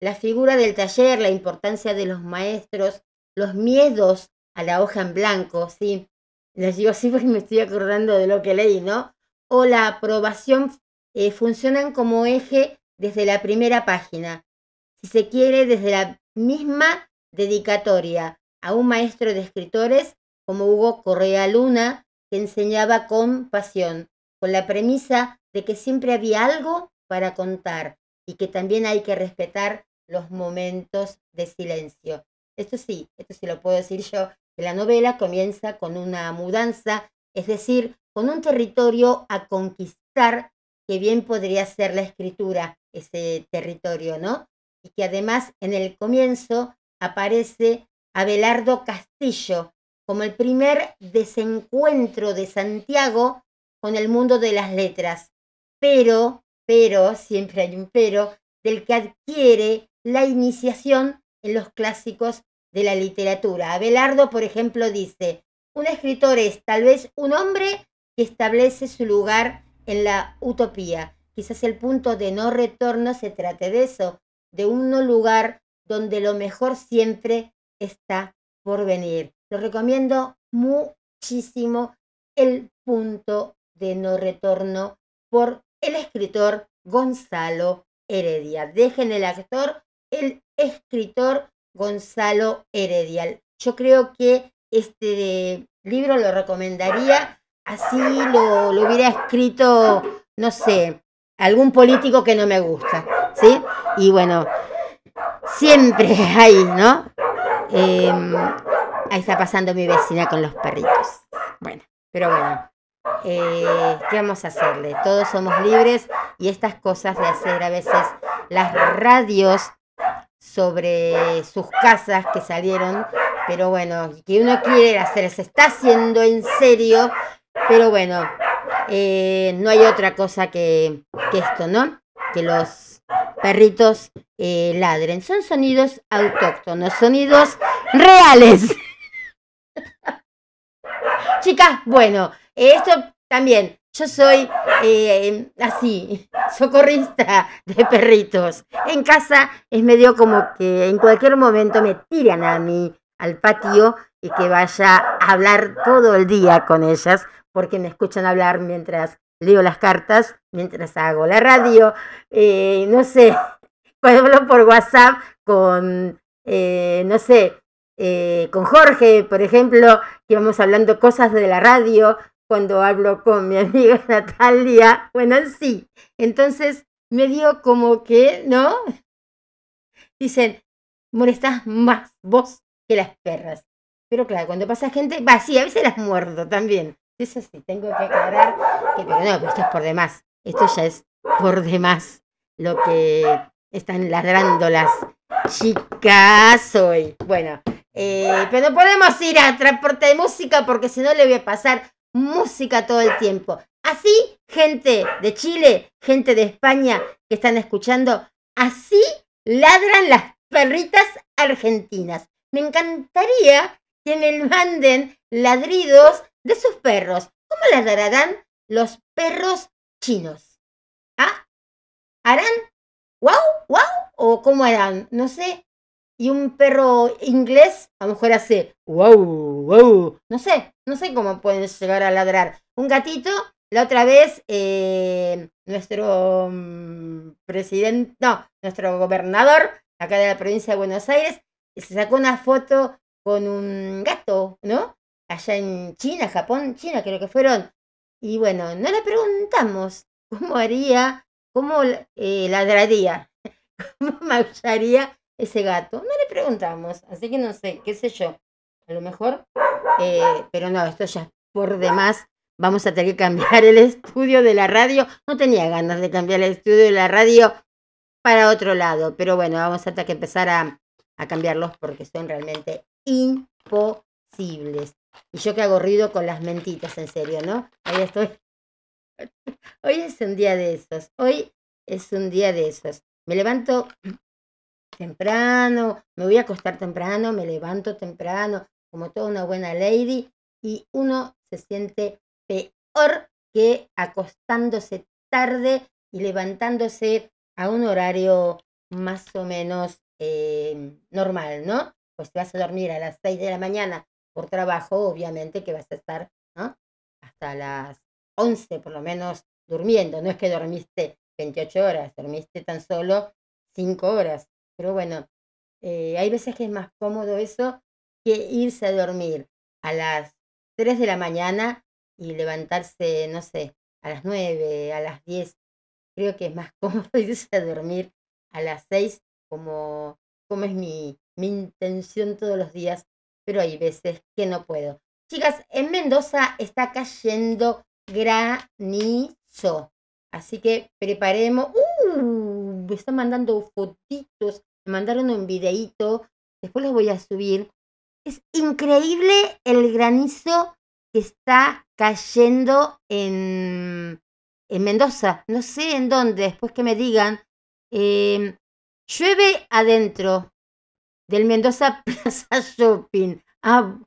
La figura del taller, la importancia de los maestros, los miedos a la hoja en blanco, ¿sí? Les digo así porque me estoy acordando de lo que leí, ¿no? O la aprobación eh, funcionan como eje desde la primera página. Si se quiere, desde la misma dedicatoria a un maestro de escritores como Hugo Correa Luna, que enseñaba con pasión, con la premisa de que siempre había algo para contar y que también hay que respetar los momentos de silencio. Esto sí, esto sí lo puedo decir yo, que la novela comienza con una mudanza, es decir, con un territorio a conquistar que bien podría ser la escritura, ese territorio, ¿no? Y que además en el comienzo aparece Abelardo Castillo como el primer desencuentro de Santiago con el mundo de las letras. Pero, pero, siempre hay un pero, del que adquiere la iniciación en los clásicos de la literatura. Abelardo, por ejemplo, dice, un escritor es tal vez un hombre que establece su lugar en la utopía. Quizás el punto de no retorno se trate de eso, de un lugar donde lo mejor siempre está por venir. Lo recomiendo muchísimo el punto de no retorno por el escritor Gonzalo Heredia. Dejen el actor, el escritor Gonzalo Heredia. Yo creo que este libro lo recomendaría, así lo, lo hubiera escrito, no sé, algún político que no me gusta, ¿sí? Y bueno, siempre [LAUGHS] hay, ¿no? Em, ahí está pasando mi vecina con los perritos. Bueno, pero bueno, eh, ¿qué vamos a hacerle? Todos somos libres y estas cosas de hacer a veces las radios sobre sus casas que salieron, pero bueno, que uno quiere hacer, se está haciendo en serio, pero bueno, eh, no hay otra cosa que, esto, ¿no? Que los perritos eh, ladren. Son sonidos autóctonos, sonidos reales. [LAUGHS] Chicas, bueno, esto también. Yo soy eh, así, socorrista de perritos. En casa es medio como que en cualquier momento me tiran a mí al patio y que vaya a hablar todo el día con ellas porque me escuchan hablar mientras leo las cartas mientras hago la radio, eh, no sé, cuando [LAUGHS] hablo por WhatsApp con, eh, no sé, eh, con Jorge, por ejemplo, que vamos hablando cosas de la radio, cuando hablo con mi amiga [LAUGHS] Natalia, bueno, sí, entonces me dio como que, ¿no? Dicen, molestás más vos que las perras. Pero claro, cuando pasa gente, va, sí, a veces las muerdo también. Eso sí, tengo que aclarar que, pero no, pero esto es por demás. Esto ya es por demás lo que están ladrando las chicas hoy. Bueno, eh, pero podemos ir a transporte de música porque si no le voy a pasar música todo el tiempo. Así, gente de Chile, gente de España que están escuchando, así ladran las perritas argentinas. Me encantaría que me manden ladridos de sus perros. ¿Cómo las darán los perros chinos? ¿Ah? ¿Harán wow, wow? ¿O cómo harán? No sé. Y un perro inglés a lo mejor hace wow, wow. No sé, no sé cómo pueden llegar a ladrar. Un gatito, la otra vez, eh, nuestro mm, presidente, no, nuestro gobernador acá de la provincia de Buenos Aires, se sacó una foto con un gato, ¿no? Allá en China, Japón, China creo que fueron. Y bueno, no le preguntamos [LAUGHS] cómo haría, cómo eh, ladraría, [LAUGHS] cómo maullaría ese gato. No le preguntamos, así que no sé, qué sé yo. A lo mejor, eh, pero no, esto ya por demás. Vamos a tener que cambiar el estudio de la radio. No tenía ganas de cambiar el estudio de la radio para otro lado. Pero bueno, vamos a tener que empezar a, a cambiarlos porque son realmente imposibles. Y yo que hago ruido con las mentitas, en serio, ¿no? Ahí estoy. [LAUGHS] Hoy es un día de esos. Hoy es un día de esos. Me levanto temprano, me voy a acostar temprano, me levanto temprano, como toda una buena lady, y uno se siente peor que acostándose tarde y levantándose a un horario más o menos eh, normal, ¿no? Pues si vas a dormir a las 6 de la mañana por trabajo, obviamente que vas a estar hasta las 11 por lo menos durmiendo. No es que dormiste 28 horas, dormiste tan solo 5 horas. Pero bueno, eh, hay veces que es más cómodo eso que irse a dormir a las 3 de la mañana y levantarse, no sé, a las 9, a las 10. Creo que es más [LAUGHS] cómodo irse a dormir a las 6 como, como es mi, mi intención todos los días, pero hay veces que no puedo. Chicas, en Mendoza está cayendo granizo. Así que preparemos. ¡Uh! Me están mandando fotitos. Me mandaron un videíto. Después los voy a subir. Es increíble el granizo que está cayendo en, en Mendoza. No sé en dónde, después que me digan. Em, llueve adentro del Mendoza [LAUGHS] Plaza Shopping. Ah,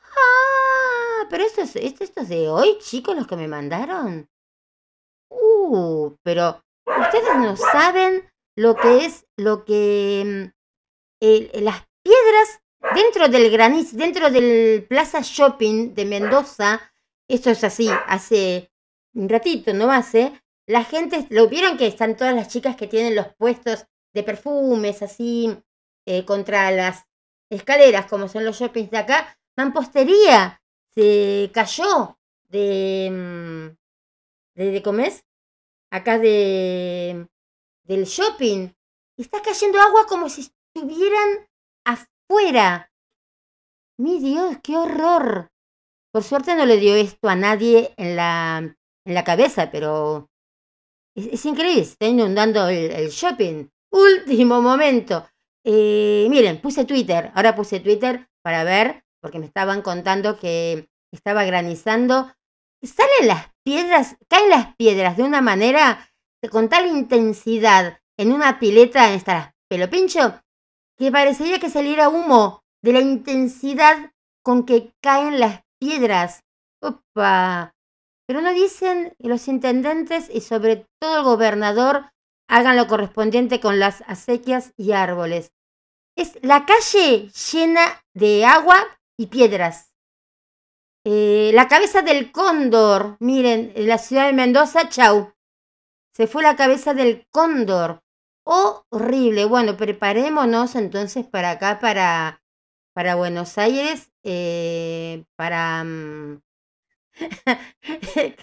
ah pero esto es, esto, esto es de hoy, chicos, los que me mandaron. Uh, pero ustedes no saben lo que es, lo que mm, las piedras dentro del granizo, dentro del Plaza Shopping de Mendoza, esto es así, hace un ratito, ¿no hace? La gente, lo vieron que están todas las chicas que tienen los puestos de perfumes así eh, contra las escaleras, como son los shoppings de acá, mampostería se cayó de, mm, de, de ¿cómo es? Acá de, del shopping. Y está cayendo agua como si estuvieran afuera. Mi Dios, qué horror. Por suerte no le dio esto a nadie en la, en la cabeza, pero es, increíble, está inundando el, shopping. Último momento. Eh, miren, puse Twitter, ahora puse Twitter para ver, porque me estaban contando que estaba granizando salen las piedras, caen las piedras de una manera, con tal intensidad en una pileta, en esta pelo pincho, que parecería que saliera humo de la intensidad con que caen las piedras. Opa. Pero no dicen que los intendentes y sobre todo el gobernador hagan lo correspondiente con las acequias y árboles. Es la calle llena de agua y piedras. Eh, la cabeza del cóndor, miren, en la ciudad de Mendoza, chau. Se fue la cabeza del cóndor. horrible. Bueno, preparémonos entonces para acá, para, para Buenos Aires, eh, para... Mm, [LAUGHS]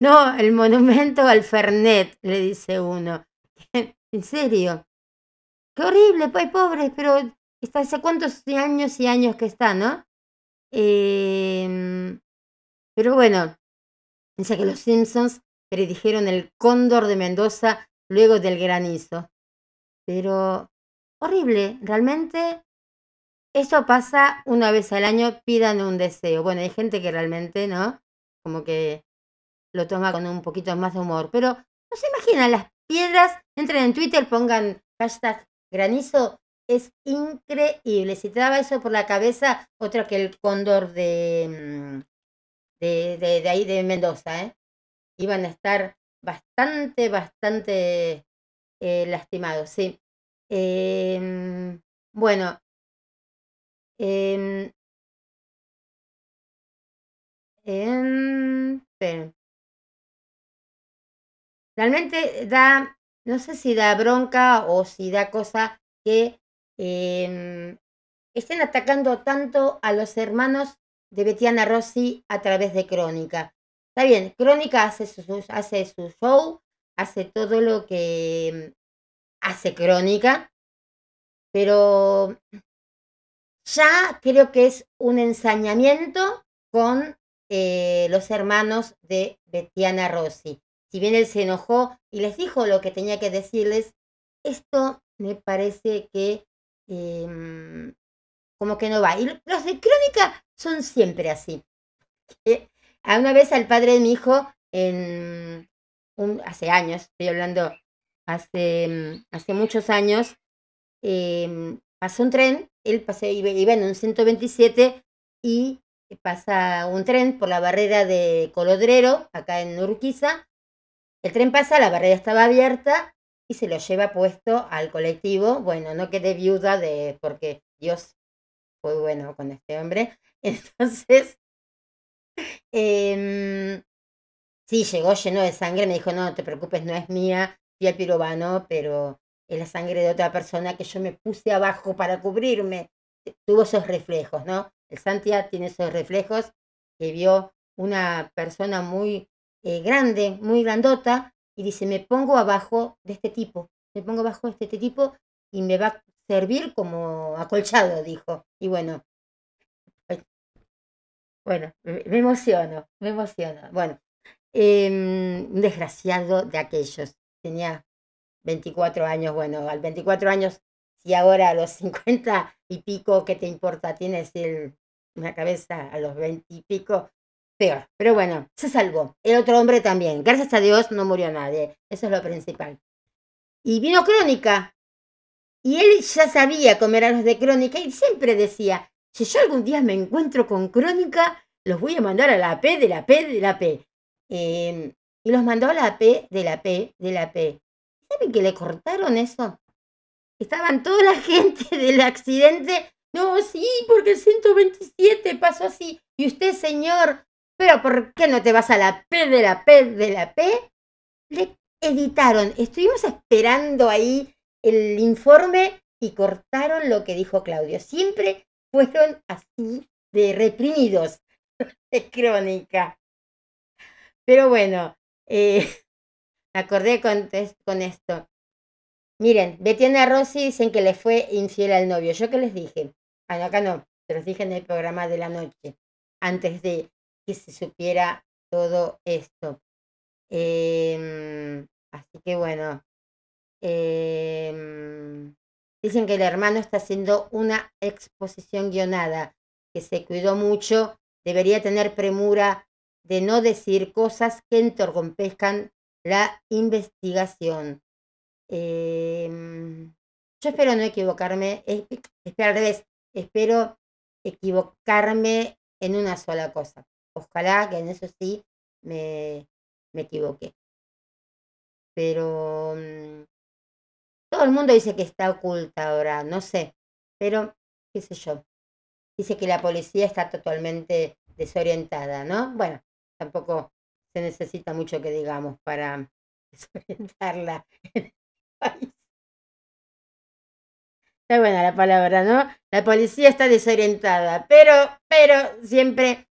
no, el monumento al Fernet, le dice uno. [LAUGHS] en serio. Qué horrible, pues pobre, pero está hace cuántos años y años que está, ¿no? Em, pero bueno, dice que los Simpsons predijeron el cóndor de Mendoza luego del granizo. Pero horrible, realmente eso pasa una vez al año, pidan un deseo. Bueno, hay gente que realmente, ¿no? Como que lo toma con un poquito más de humor. Pero no se imaginan las piedras, entren en Twitter, pongan hashtag granizo es increíble. Si te daba eso por la cabeza, otro que el cóndor de, mm, de, de, ahí de Mendoza, ¿eh? Iban a estar bastante, bastante eh, lastimados, sí. Em, bueno. Eh, Realmente da, no sé si da bronca o si da cosa que eh, estén atacando tanto a los hermanos de Betiana Rossi a través de Crónica. Está bien, Crónica hace su, hace su show, hace todo lo que hace Crónica, pero ya creo que es un ensañamiento con eh, los hermanos de Betiana Rossi. Si bien él se enojó y les dijo lo que tenía que decirles, esto me parece que em, como que no va. Y los de crónica son siempre así. a una vez al padre de mi hijo, en hace años, estoy hablando hace, mm, hace muchos años, em, pasó un tren, él pasó, iba, iba en un 127 y pasa un tren por la barrera de Colodrero, acá en Urquiza. El tren pasa, la barrera estaba abierta y se lo lleva puesto al colectivo. Bueno, no quedé viuda de porque Dios fue bueno con este hombre. [LAUGHS] Entonces, eh, sí, llegó lleno de sangre. Me dijo, no, no te preocupes, no es mía. Fui al pirobano, pero es la sangre de otra persona que yo me puse abajo para cubrirme. Tuvo esos reflejos, ¿no? El Santia tiene esos reflejos que vio una persona muy eh, grande, muy grandota, y dice, me pongo abajo de este tipo, me pongo abajo de este tipo y me va a servir como acolchado, dijo. Y bueno, bueno, me emociono, me emociono. Bueno, em, un desgraciado de aquellos, tenía 24 años, bueno, al 24 años, si ahora a los 50 y pico, ¿qué te importa? Tienes una cabeza a los 20 y pico, peor. Pero bueno, se salvó. El otro hombre también. Gracias a Dios no murió nadie. Eso es lo principal. Y vino Crónica. Y él ya sabía comer a los de Crónica y siempre decía, si yo algún día me encuentro con Crónica, los voy a mandar a la P de la P de la P. Em, y los mandó a la P de la P de la P. ¿Saben que le cortaron eso? Estaban toda la [LAUGHS] gente del accidente. No, sí, porque el 127 pasó así. Y usted, señor, pero ¿por qué no te vas a la P de la P de la P? Le editaron. Estuvimos esperando ahí el informe y cortaron lo que dijo Claudio. Siempre fueron así de reprimidos [LAUGHS] de crónica. Pero bueno, eh, [LAUGHS] acordé con, esto. Miren, Betiana Rossi dicen que le fue infiel al novio. ¿Yo qué les dije? Ah, no, acá no, se los dije en el programa de la noche, antes de que se supiera todo esto. Em, así que bueno, em, dicen que el hermano está haciendo una exposición guionada, que se cuidó mucho, debería tener premura de no decir cosas que interrompezcan la investigación. Em, yo espero no equivocarme, espero al revés, espero equivocarme en una sola cosa. Ojalá que en eso sí me, me equivoqué. Pero mm, todo el mundo dice que está oculta ahora, no sé, pero qué sé yo. Dice que la policía está totalmente desorientada, ¿no? Bueno, tampoco se necesita mucho que digamos para [LAUGHS] desorientarla en el país. Está buena la palabra, ¿no? La policía está desorientada, pero, pero siempre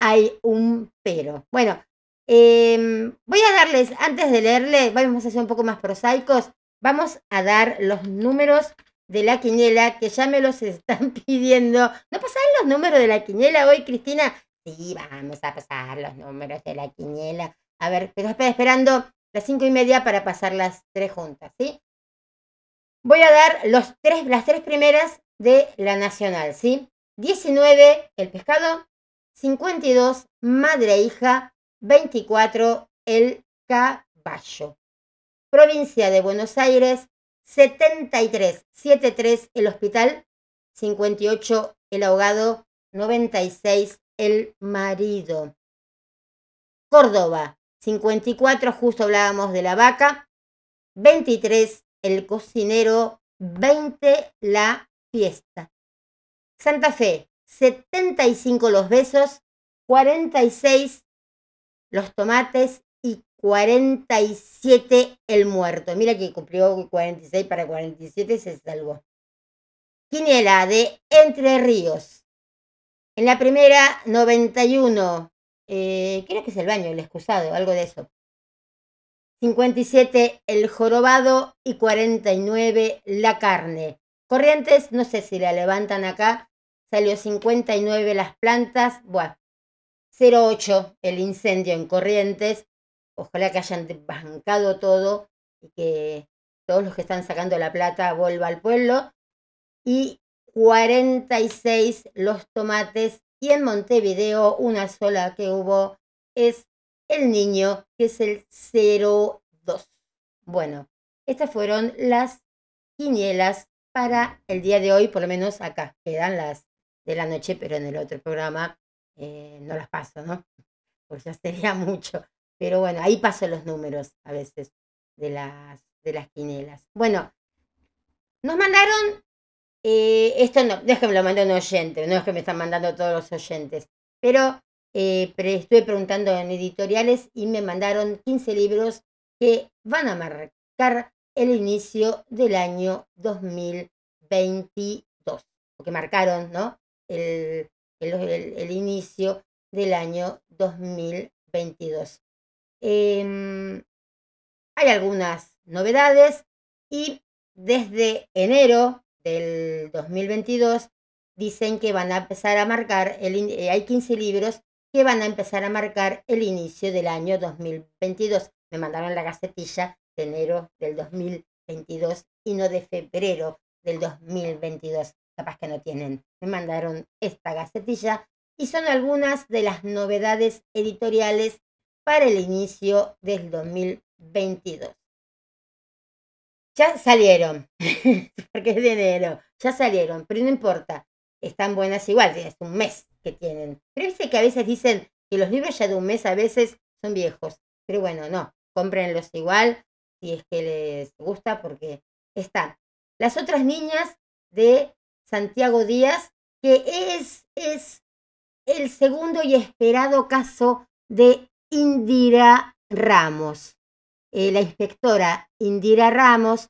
hay un pero. Bueno, em, voy a darles, antes de leerle, vamos a ser un poco más prosaicos, vamos a dar los números de la quiniela que ya me los [LAUGHS] están pidiendo. ¿No pasan los números de la quiniela hoy, Cristina? Sí, vamos a pasar los números de la quiniela. A ver, pero espera, esperando las cinco y media para pasar las tres juntas, ¿sí? Voy a dar los tres, las tres primeras de la nacional, ¿sí? 19, el pescado, 52, madre e hija, 24, el caballo. Provincia de Buenos Aires, 73, 73, el hospital, 58, el ahogado, 96, el marido. Córdoba, 54, justo hablábamos de la vaca, 23, el cocinero, 20, la fiesta. Santa Fe, 75 los besos, 46 los tomates y 47 el muerto. Mira que cumplió 46 para 47 se salvó. Quiniela de Entre Ríos. En la primera, 91. Eh, creo que es el baño, el excusado, algo de eso. 57 el jorobado y 49 la carne. Corrientes, no sé si la levantan acá, salió 59 las plantas, bueno, 08 el incendio en Corrientes, ojalá que hayan bancado todo y que todos los que están sacando la plata vuelva al pueblo. Y 46 los tomates. Y en Montevideo una sola que hubo es el niño, que es el 02. Bueno, estas fueron las quinielas para el día de hoy, por lo menos acá quedan las de la noche, pero en el otro programa eh, no las paso, ¿no? [LAUGHS] Pues ya sería [LAUGHS] mucho. Pero bueno, ahí paso los números a veces de las, de las quinielas. Bueno, nos mandaron, eh, esto no, no es que me lo mandó un oyente, no es que me están mandando todos los oyentes, pero eh, estuve preguntando en editoriales y me mandaron 15 libros que van a marcar el inicio del año 2022, porque marcaron ¿no? El, el, inicio del año 2022. Em, hay algunas novedades y desde enero del 2022 dicen que van a empezar a marcar, el, eh, hay 15 libros que van a empezar a marcar el inicio del año 2022. Me mandaron la gacetilla de enero del 2022 y no de febrero del 2022. Capaz que no tienen. Me mandaron esta gacetilla y son algunas de las novedades editoriales para el inicio del 2022. Ya salieron, [LAUGHS] porque es de enero, ya salieron, pero no importa, están buenas igual, es un mes que tienen. Pero dice que a veces dicen que los libros ya de un mes a veces son viejos, pero bueno, no, cómprenlos igual si es que les gusta porque están. Las otras niñas de Santiago Díaz, que es, es el segundo y esperado caso de Indira Ramos. Eh, la inspectora Indira Ramos,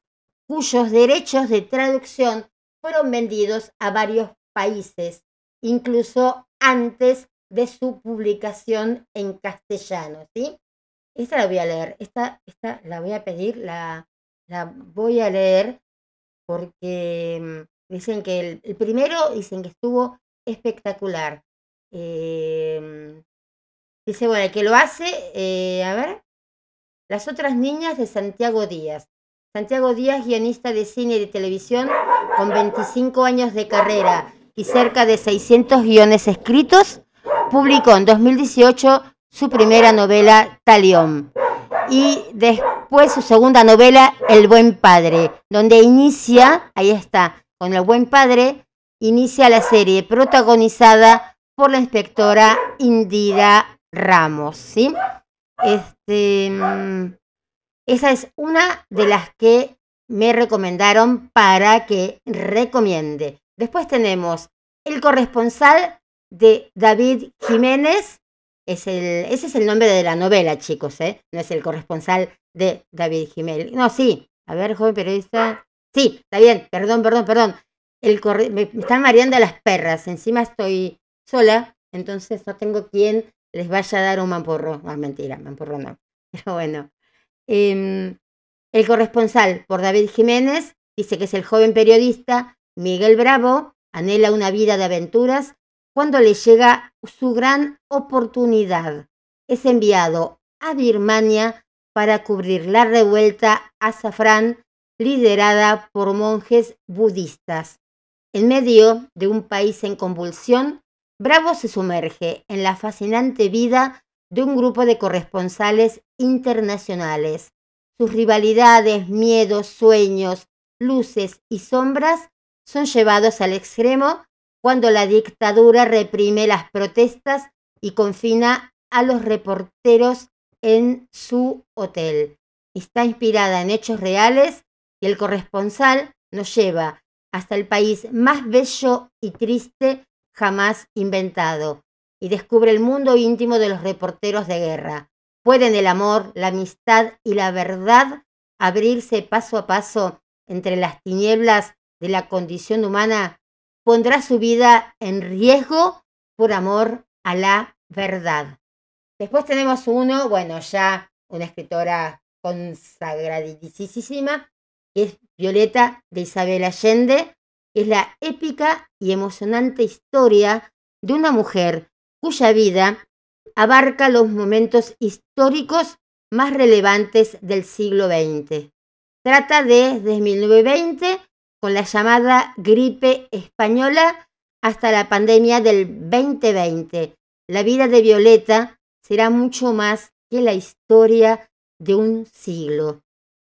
cuyos derechos de traducción fueron vendidos a varios países, incluso antes de su publicación en castellano, ¿sí? Esta la voy a leer, esta, esta la voy a pedir, la, la voy a leer porque mm, dicen que el, primero, dicen que estuvo espectacular. Em, dice, bueno, el que lo hace, eh, a ver, las otras niñas de Santiago Díaz. Santiago Díaz, guionista de cine y de televisión, con 25 años de carrera y cerca de 600 guiones escritos, publicó en 2018 su primera novela, Talión, y después su segunda novela, El Buen Padre, donde inicia, ahí está, con El Buen Padre, inicia la serie protagonizada por la inspectora Indira Ramos, ¿sí? Este, mm, esa es una de las que me recomendaron para que recomiende. Después tenemos el corresponsal de David Jiménez. Es el, ese es el nombre de la novela, chicos, ¿eh? No es el corresponsal de David Jiménez. No, sí. A ver, joven periodista. Sí, está bien. Perdón, perdón, perdón. El me, están mareando las perras. Encima estoy sola, entonces no tengo quien les vaya a dar un mamporro. No, mentira, mamporro no. [LAUGHS] Pero bueno. Em, el corresponsal por David Jiménez dice que es el joven periodista Miguel Bravo anhela una vida de aventuras cuando le llega su gran oportunidad. Es enviado a Birmania para cubrir la revuelta azafrán liderada por monjes budistas. En medio de un país en convulsión, Bravo se sumerge en la fascinante vida de un grupo de corresponsales internacionales. Sus rivalidades, miedos, sueños, luces y sombras son llevados al extremo cuando la dictadura reprime las protestas y confina a los reporteros en su hotel. Está inspirada en hechos reales y el corresponsal nos lleva hasta el país más bello y triste jamás inventado y descubre el mundo íntimo de los reporteros de guerra. Pueden el amor, la amistad y la verdad abrirse paso a paso entre las tinieblas de la condición humana, pondrá su vida en riesgo por amor a la verdad. Después tenemos uno, bueno, ya una escritora consagradísima, que es Violeta de Isabel Allende, es la épica y emocionante historia de una mujer cuya vida abarca los momentos históricos más relevantes del siglo XX trata de desde 1920 con la llamada gripe española hasta la pandemia del 2020. La vida de Violeta será mucho más que la historia de un siglo.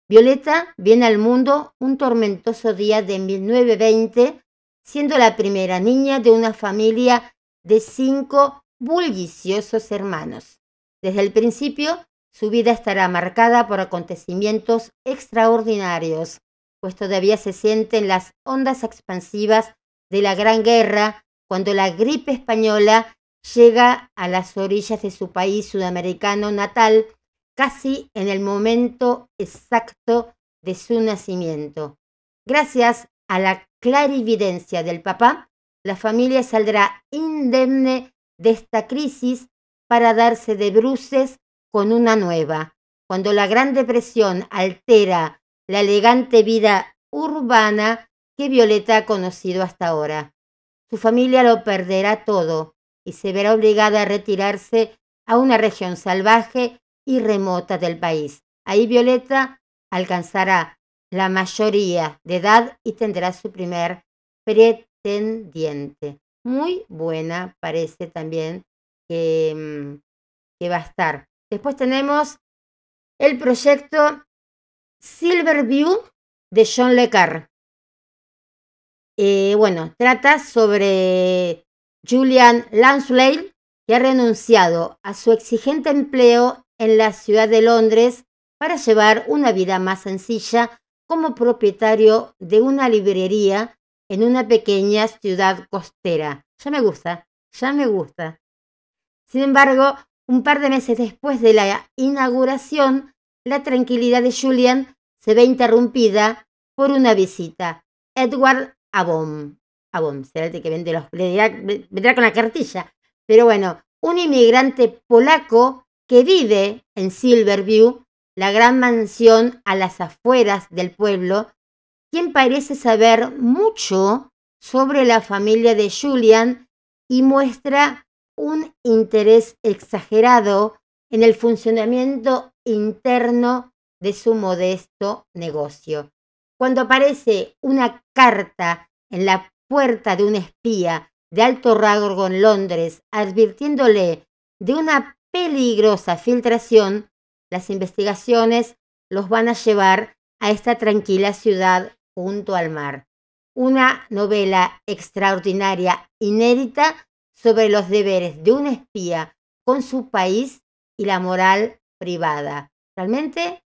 Violeta viene al mundo un tormentoso día de 1920, siendo la primera niña de una familia de cinco bulliciosos hermanos. Desde el principio, su vida estará marcada por acontecimientos extraordinarios, pues todavía se sienten las ondas expansivas de la Gran Guerra cuando la gripe española llega a las orillas de su país sudamericano natal casi en el momento exacto de su nacimiento. Gracias a la clarividencia del papá, la familia saldrá indemne de esta crisis para darse de bruces con una nueva. Cuando la Gran Depresión altera la elegante vida urbana que Violeta ha conocido hasta ahora. Su familia lo perderá todo y se verá obligada a retirarse a una región salvaje y remota del país. Ahí Violeta alcanzará la mayoría de edad y tendrá su primer pretendiente. Muy buena parece también que, mm, que va a estar. Después tenemos el proyecto Silverview de John Le. Eh, bueno, trata sobre Julian Lansley, que ha renunciado a su exigente empleo en la ciudad de Londres para llevar una vida más sencilla como propietario de una librería en una pequeña ciudad costera. Ya me gusta, ya me gusta. Sin embargo, un par de meses después de la inauguración, la tranquilidad de Julian se ve interrumpida por una visita. Edward Abom. Abom será el que vende los... vendrá con la cartilla. Pero bueno, un inmigrante polaco que vive en Silverview, la gran mansión a las afueras del pueblo, quien parece saber mucho sobre la familia de Julian y muestra un interés exagerado en el funcionamiento interno de su modesto negocio. Cuando aparece una carta en la puerta de un espía de alto rango en Londres advirtiéndole de una peligrosa filtración, las investigaciones los van a llevar a esta tranquila ciudad junto al mar. Una novela extraordinaria, inédita, sobre los deberes de un espía con su país y la moral privada. Realmente,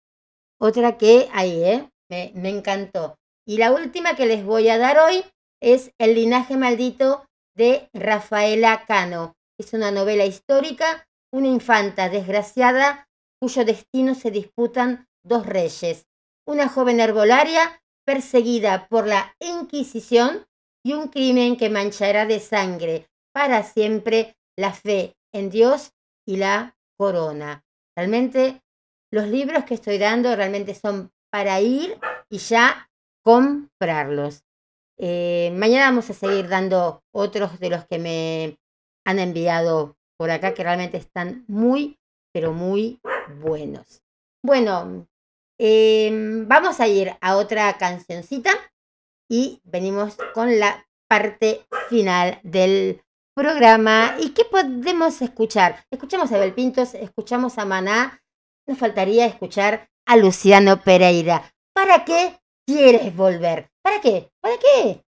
otra que ahí, ¿eh? me, me encantó. Y la última que les voy a dar hoy es El linaje maldito de Rafaela Cano. Es una novela histórica una infanta desgraciada cuyo destino se disputan dos reyes, una joven herbolaria perseguida por la Inquisición y un crimen que manchará de sangre para siempre la fe en Dios y la corona. Realmente los libros que estoy dando realmente son para ir y ya comprarlos. Eh, mañana vamos a seguir dando otros de los que me han enviado por acá que realmente están muy, pero muy buenos. Bueno, em, vamos a ir a otra cancioncita y venimos con la parte final del programa. ¿Y qué podemos escuchar? Escuchamos a Belpintos, escuchamos a Maná, nos faltaría escuchar a Luciano Pereira. ¿Para qué quieres volver? ¿Para qué? ¿Para qué?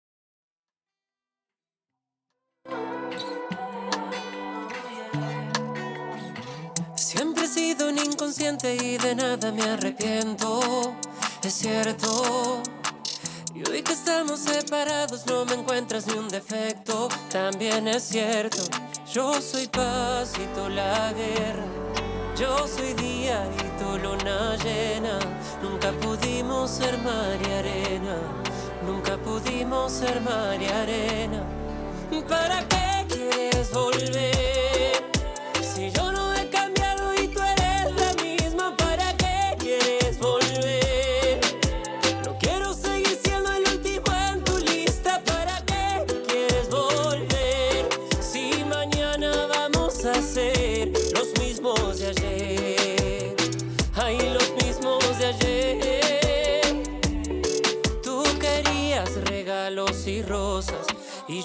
Inconsciente y de nada me arrepiento. Es cierto. Y hoy que estamos separados no me encuentras ni un defecto. También es cierto. Yo soy paz y tú la guerra. Yo soy día y tú luna llena. Nunca pudimos ser mar y arena. Nunca pudimos ser mar y arena. ¿Para qué quieres volver? Si yo no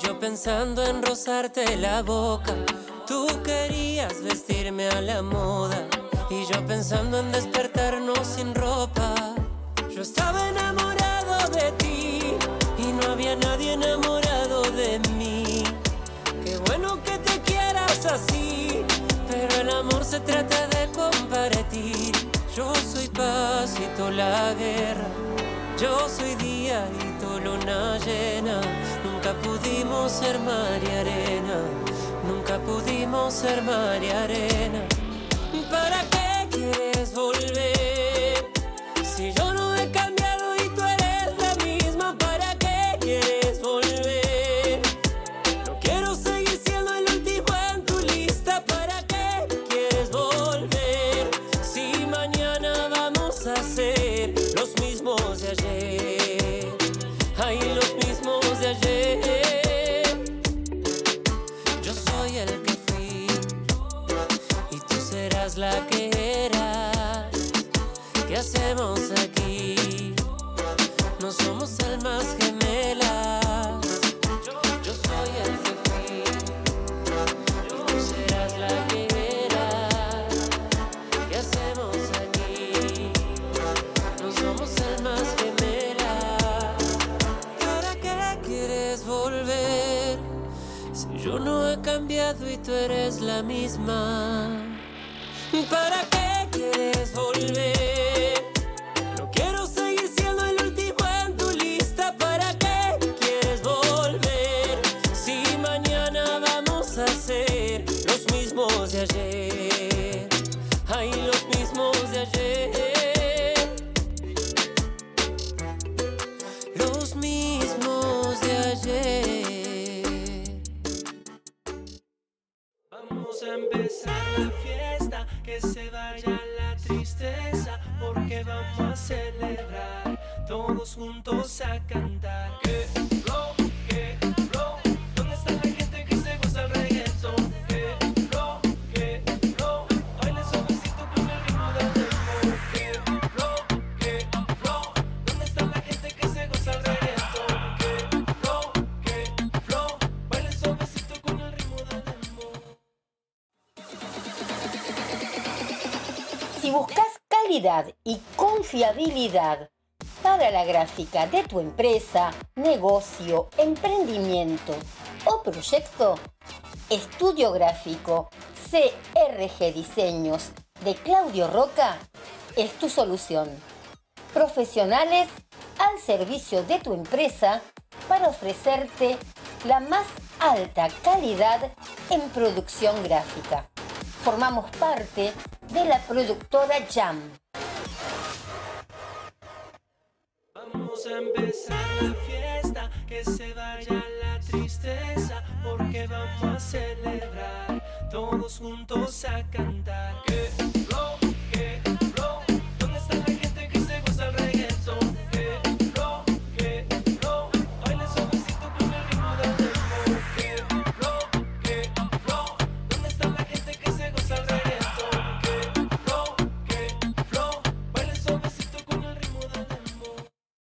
yo pensando en rozarte la boca. Tú querías vestirme a la moda. Y yo pensando en despertarnos sin ropa. Yo estaba enamorado de ti. Y no había nadie enamorado de mí. Qué bueno que te quieras así. Pero el amor se trata de compartir. Yo soy paz y tú la guerra. Yo soy día y tú luna llena. Nunca pudimos ser mar y arena. Nunca pudimos ser mar y arena. ¿Para qué quieres volver? Misma. Juntos a cantar. Que flow, que flow, ¿dónde está la gente que se goza el reggaetón? Que flow, que flow, baile suavecito con el ritmo del dembow. Que flow, que flow, ¿dónde está la gente que se goza el reggaetón? Que flow, que flow, baile suavecito con el ritmo del dembow. Si buscas calidad y confiabilidad gráfica de tu empresa, negocio, emprendimiento o proyecto, Estudio Gráfico CRG Diseños de Claudio Roca es tu solución. Profesionales al servicio de tu empresa para ofrecerte la más alta calidad en producción gráfica. Formamos parte de la productora Jam. Empezar la fiesta, que se vaya la tristeza, porque vamos a celebrar todos juntos a cantar. Que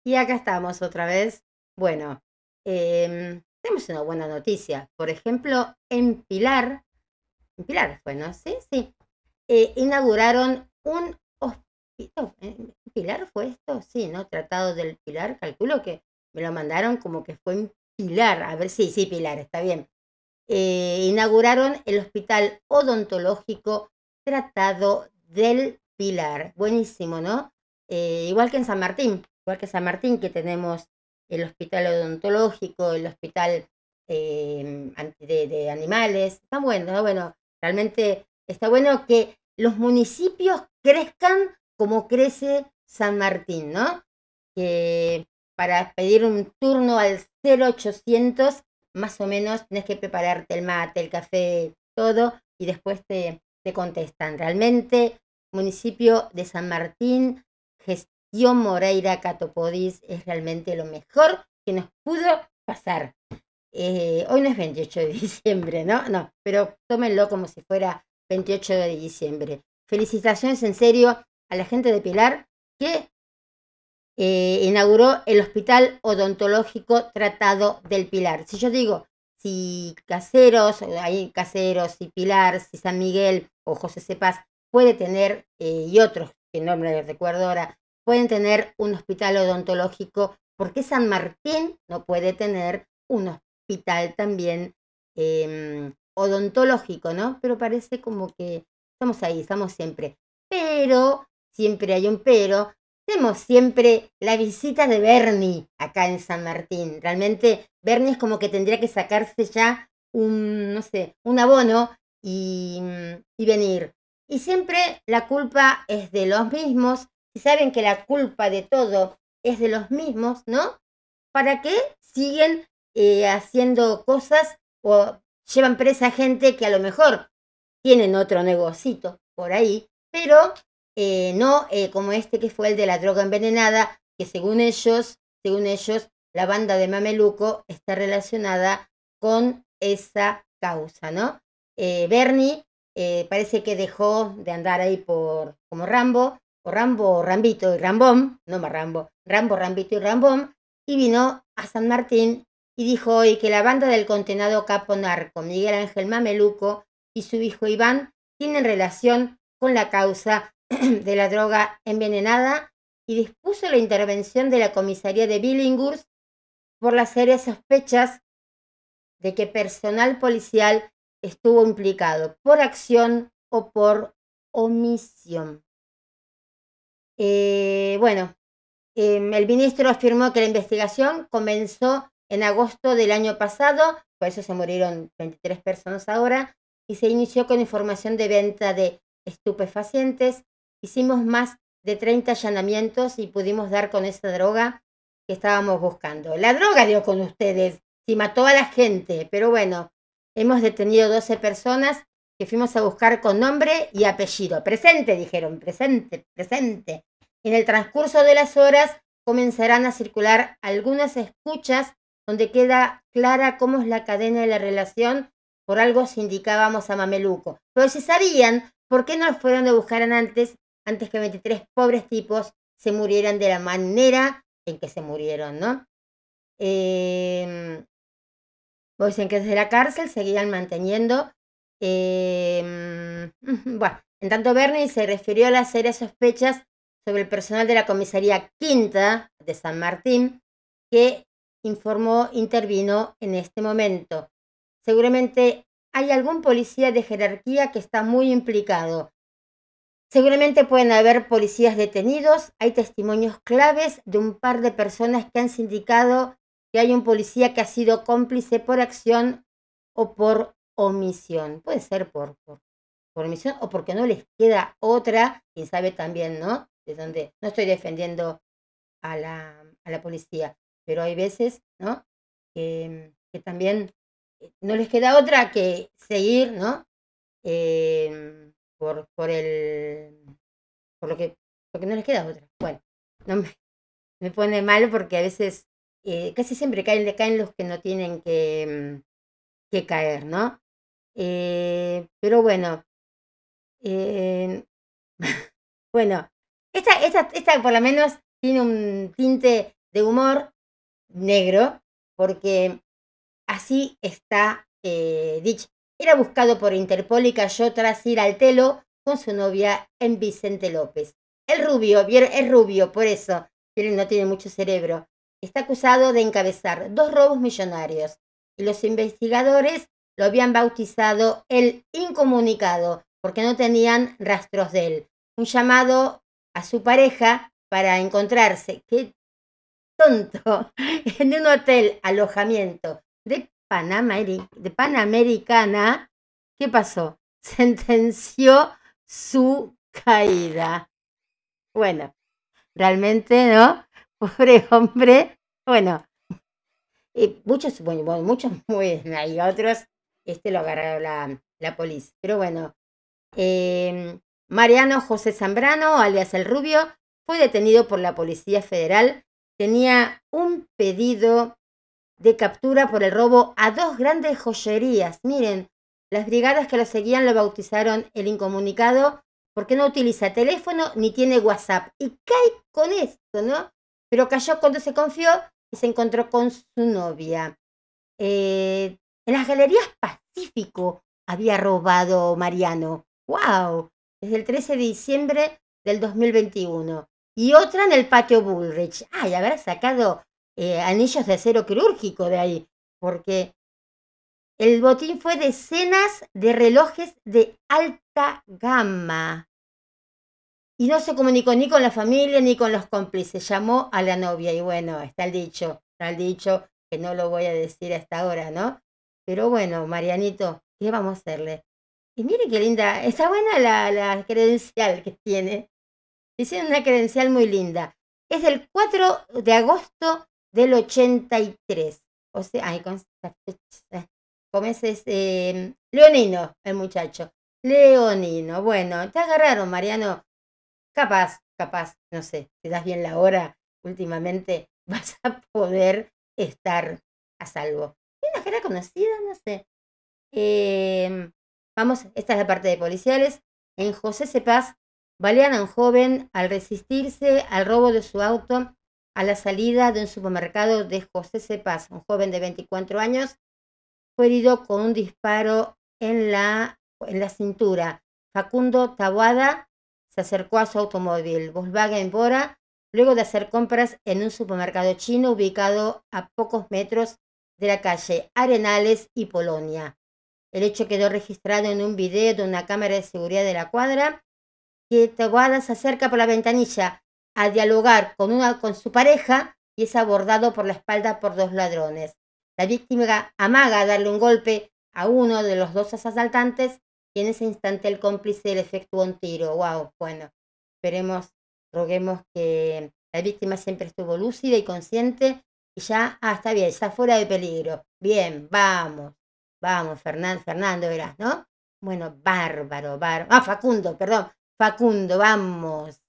Y acá estamos otra vez. Bueno, em, tenemos una buena noticia. Por ejemplo, en Pilar, en Pilar fue, ¿no? Sí, sí. eh, inauguraron un hospital. ¿En Pilar fue esto? Sí, ¿no? Tratado del Pilar. Calculo que me lo mandaron como que fue en Pilar. A ver, sí, sí, Pilar, está bien. Eh, inauguraron el Hospital Odontológico Tratado del Pilar. Buenísimo, ¿no? Eh, igual que en San Martín, que San Martín, que tenemos el hospital odontológico, el hospital eh, de animales. Está bueno, está bueno. Realmente está bueno que los municipios crezcan como crece San Martín, ¿no? Que para pedir un turno al 0800, más o menos, tenés que prepararte el mate, el café, todo, y después te, te contestan. Realmente, municipio de San Martín, gestión Moreira Catopodis es realmente lo mejor que nos pudo pasar. Eh, hoy no es 28 de [LAUGHS] diciembre, ¿no? No, pero tómenlo como si fuera 28 de diciembre. Felicitaciones en serio a la gente de Pilar que eh, inauguró el Hospital Odontológico Tratado del Pilar. Si yo digo, si Caseros, hay Caseros, si Pilar, si San Miguel o José Cepaz puede tener, eh, y otros que no me recuerdo ahora, pueden tener un hospital odontológico, porque San Martín no puede tener un hospital también em, odontológico, ¿no? Pero parece como que estamos ahí, estamos siempre. Pero, siempre hay un pero, tenemos siempre la visita de Bernie acá en San Martín. Realmente Bernie es como que tendría que sacarse ya un, no sé, un abono y venir. Y siempre la culpa es de los mismos. Si saben que la culpa de todo es de los mismos, ¿no? ¿Para qué siguen eh, haciendo cosas o llevan presa gente que a lo mejor tienen otro negocito por ahí, pero eh, no eh, como este que fue el de la droga envenenada, que según ellos, según ellos, la banda de Mameluco está relacionada con esa causa, ¿no? Bernie parece que dejó de andar ahí por como Rambo, Rambo, Rambito y Rambón, no más Rambo, Rambo, Rambito y Rambón, y vino a San Martín y dijo hoy que la banda del condenado capo narco Miguel Ángel Mameluco y su hijo Iván tienen relación con la causa [CLEARS THROAT] de la droga envenenada y dispuso la intervención de la comisaría de Billinghurst por las serias sospechas de que personal policial estuvo implicado por acción o por omisión. Eh, bueno, em, el ministro afirmó que la investigación comenzó en agosto del año pasado, por eso se murieron 23 personas ahora, y se inició con información de venta de estupefacientes. Hicimos más de 30 allanamientos y pudimos dar con esa droga que estábamos buscando. La droga dio con ustedes, si mató a la gente, pero bueno, hemos detenido 12 personas que fuimos a buscar con nombre y apellido. Presente, dijeron, presente, presente. En el transcurso de las horas comenzarán a circular algunas escuchas donde queda clara cómo es la cadena de la relación, por algo se indicábamos a Mameluco. Pero si sabían, ¿por qué no fueron a buscar antes, antes que 23 pobres tipos se murieran de la manera en que se murieron, ¿no? Eh, dicen que desde la cárcel seguían manteniendo. Em, [LAUGHS] bueno, en tanto Bernie se refirió a las serias sospechas sobre el personal de la comisaría quinta de San Martín, que informó intervino en este momento. Seguramente hay algún policía de jerarquía que está muy implicado. Seguramente pueden haber policías detenidos. Hay testimonios claves de un par de personas que han sindicado que hay un policía que ha sido cómplice por acción o por omisión. Puede ser por, por, omisión o porque no les queda otra, quién sabe también, ¿no? De donde no estoy defendiendo a la, a la policía, pero hay veces, ¿no? Que, también eh, no les queda otra que seguir, ¿no? Em, por, por el por lo que no les queda otra. Bueno, no me, me pone mal porque a veces eh, casi siempre caen, caen los que no tienen que, que caer, ¿no? Eh, pero bueno, [LAUGHS] bueno, esta, esta, esta por lo menos tiene un tinte de humor negro, porque así está eh, dicho. Era buscado por Interpol y cayó tras ir al telo con su novia en Vicente López. El rubio, es rubio, por eso, pero no tiene mucho cerebro. Está acusado de encabezar dos robos millonarios y los investigadores lo habían bautizado el incomunicado porque no tenían rastros de él. Un llamado a su pareja para encontrarse. Qué tonto, [LAUGHS] en un hotel alojamiento de, de Panamericana, ¿qué pasó? [LAUGHS] Sentenció su caída. Bueno, realmente, ¿no? [LAUGHS] Pobre hombre. Bueno, y muchos, bueno, muchos, muy, hay otros, este lo agarró la, la policía. Pero bueno, em, Mariano José Zambrano, alias El Rubio, fue detenido por la Policía Federal tenía un pedido de captura por el robo a dos grandes joyerías. Miren, las brigadas que lo seguían lo bautizaron el incomunicado porque no utiliza teléfono ni tiene WhatsApp. Y cae con esto, ¿no? pero cayó cuando se confió y se encontró con su novia. Eh, en las galerías Pacífico había robado Mariano. ¡Wow! Desde el 13 de diciembre del 2021. Y otra en el patio Bullrich. Ay, habrá sacado eh, anillos de acero quirúrgico de ahí, porque el botín fue decenas de relojes de alta gama. Y no se comunicó ni con la familia ni con los cómplices. Llamó a la novia y bueno, está el dicho, está el dicho que no lo voy a decir hasta ahora, ¿no? Pero bueno, Marianito, ¿qué vamos a hacerle? Y mire qué linda, está buena la, la credencial que tiene. Dice una credencial muy linda. Es del 4 de agosto del 83. O sea, ay, con como es eh, Leonino, el muchacho. Leonino, bueno, te agarraron, Mariano. Capaz, capaz, no sé, te das bien la hora últimamente, [LAUGHS] vas a poder estar a salvo. ¿Tiene una cara conocida? No sé. Em, vamos, esta es la parte de policiales. En José Cepaz, balean a un joven al resistirse al robo de su auto a la salida de un supermercado de José Cepaz. Un joven de 24 años fue herido con un disparo en la, en la cintura. Facundo Tabuada se acercó a su automóvil Volkswagen Bora luego de hacer compras en un supermercado chino ubicado a pocos metros de la calle Arenales y Polonia. El hecho quedó registrado en un video de una cámara de seguridad de la cuadra que Tabuada se acerca por la ventanilla a dialogar con, una, con su pareja y es abordado por la espalda por dos ladrones. La víctima amaga darle un golpe a uno de los dos asaltantes y en ese instante el cómplice le efectuó un tiro. ¡Wow! Bueno, esperemos, roguemos que la víctima siempre estuvo lúcida y consciente y ya, ah, está bien, está fuera de peligro. Bien, vamos, vamos, Fernando, Fernando, verás, ¿no? Bueno, bárbaro, bárbaro. Ah, Facundo, perdón, Facundo, vamos.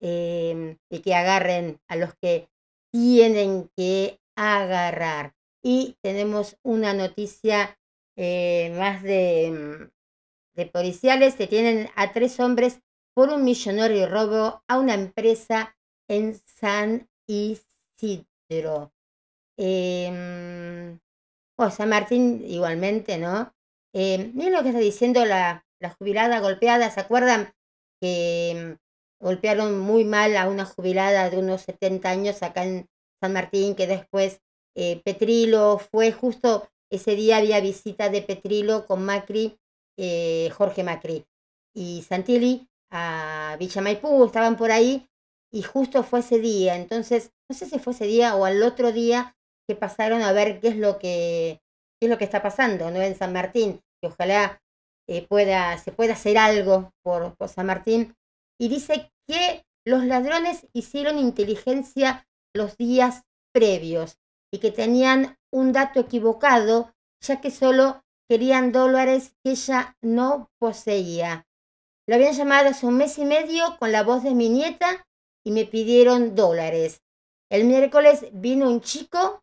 Em, y que agarren a los que tienen que agarrar. Y tenemos una noticia eh, más de, de policiales. tienen a tres hombres por un millonario robo a una empresa en San Isidro. Eh, o San Martín igualmente, ¿no? Eh, miren lo que está diciendo la, la jubilada golpeada. ¿Se acuerdan que golpearon muy mal a una jubilada de unos 70 años acá en San Martín, que después eh, Petrilo fue justo ese día había visita de Petrilo con Macri, eh, Jorge Macri y Santilli a Villa Maipú, estaban por ahí y justo fue ese día. Entonces, no sé si fue ese día o al otro día que pasaron a ver qué es lo que, qué es lo que está pasando ¿no? en San Martín, que ojalá eh, pueda, se pueda hacer algo por, por San Martín y dice que los ladrones hicieron inteligencia los días previos y que tenían un dato equivocado, ya que solo querían dólares que ella no poseía. Lo habían llamado hace un mes y medio con la voz de mi nieta y me pidieron dólares. El miércoles vino un chico,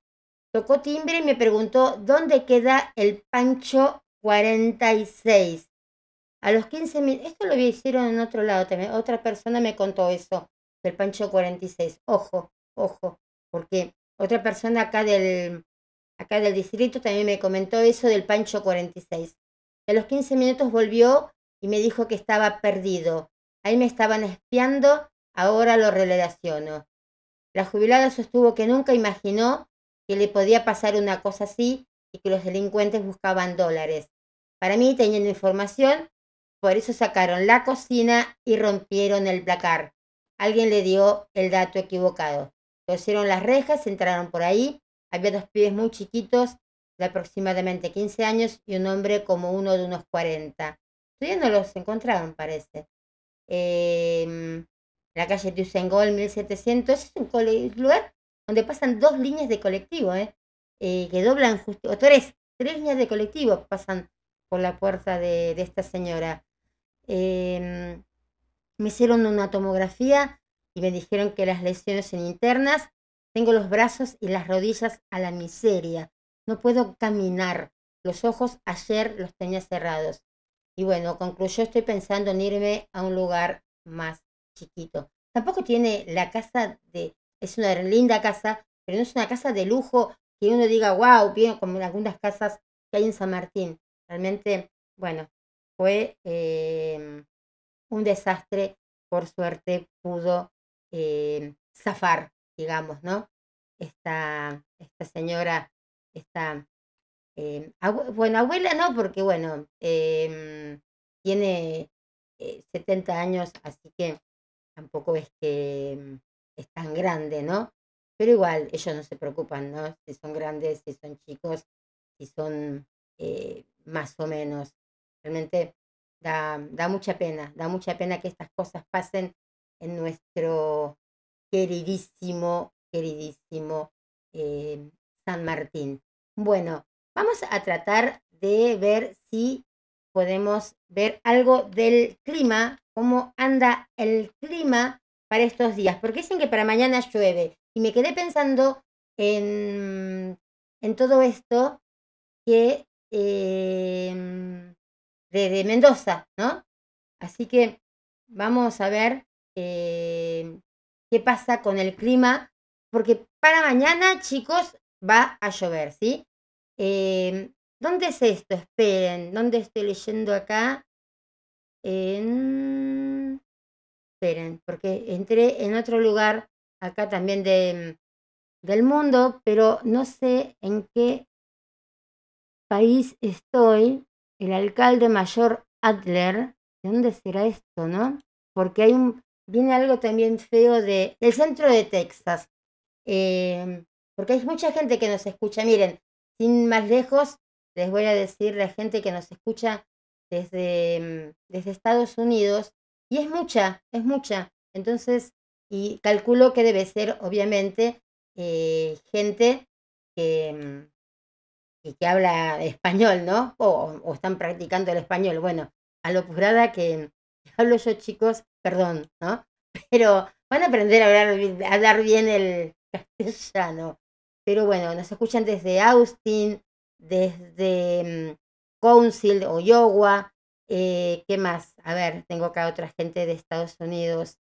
tocó timbre y me preguntó dónde queda el Pancho 46. A los 15 minutos, esto lo hicieron en otro lado también, otra persona me contó eso, del Pancho 46. Ojo, ojo, porque otra persona acá del, acá del distrito también me comentó eso del Pancho 46. A los 15 minutos volvió y me dijo que estaba perdido. Ahí me estaban espiando, ahora lo relaciono. La jubilada sostuvo que nunca imaginó que le podía pasar una cosa así y que los delincuentes buscaban dólares. Para mí, teniendo información, por eso sacaron la cocina y rompieron el placar. Alguien le dio el dato equivocado. Pusieron las rejas, entraron por ahí. Había dos pibes muy chiquitos, de aproximadamente 15 años, y un hombre como uno de unos 40. Todavía no los encontraron, parece. Eh, la calle Tusengol 1700 es un lugar donde pasan dos líneas de colectivo, ¿eh? eh que doblan justo, o tres, tres líneas de colectivo pasan por la puerta de, esta señora. Em, me hicieron una tomografía y me dijeron que las lesiones son internas. Tengo los brazos y las rodillas a la miseria. No puedo caminar. Los ojos ayer los tenía cerrados. Y bueno, concluyó, estoy pensando en irme a un lugar más chiquito. Tampoco tiene la casa de es una linda casa, pero no es una casa de lujo que uno diga, wow, bien, como en algunas casas que hay en San Martín. Realmente, bueno, fue em, un desastre. Por suerte pudo em, zafar, digamos, ¿no? Esta, esta señora, esta, em, bueno, abuela no, porque bueno, tiene 70 eh, años, así que tampoco es que es tan grande, ¿no? Pero igual, ellos no se preocupan, ¿no? Si son grandes, si son chicos, si son eh, más o menos. Realmente da, da mucha pena, da mucha pena que estas cosas pasen en nuestro queridísimo, queridísimo eh, San Martín. Bueno, vamos a tratar de ver si podemos ver algo del clima, cómo anda el clima para estos días, porque dicen que para mañana llueve. Y me quedé pensando en, en todo esto que em, de, Mendoza, ¿no? Así que vamos a ver em, qué pasa con el clima, porque para mañana, chicos, va a llover, ¿sí? Em, ¿Dónde es esto? Esperen, ¿dónde estoy leyendo acá? En... Esperen, porque entré en otro lugar acá también de, del mundo, pero no sé en qué país estoy. El alcalde mayor Adler, ¿de dónde será esto, no? Porque hay un, viene algo también feo de, del centro de Texas. Em, porque hay mucha gente que nos escucha. Miren, sin más lejos, les voy a decir la gente que nos escucha desde, desde Estados Unidos. Y es mucha, es mucha. Entonces, y calculo que debe ser, obviamente, eh, gente que, mm, que, habla español, ¿no? O, están practicando el español. Bueno, a lo purada que [LAUGHS] hablo yo, chicos, perdón, ¿no? Pero van a aprender a hablar, a hablar bien el [LAUGHS] castellano. Pero bueno, nos escuchan desde Austin, desde mm, Council o Iowa. Eh, ¿Qué más? A ver, tengo acá otra gente de Estados Unidos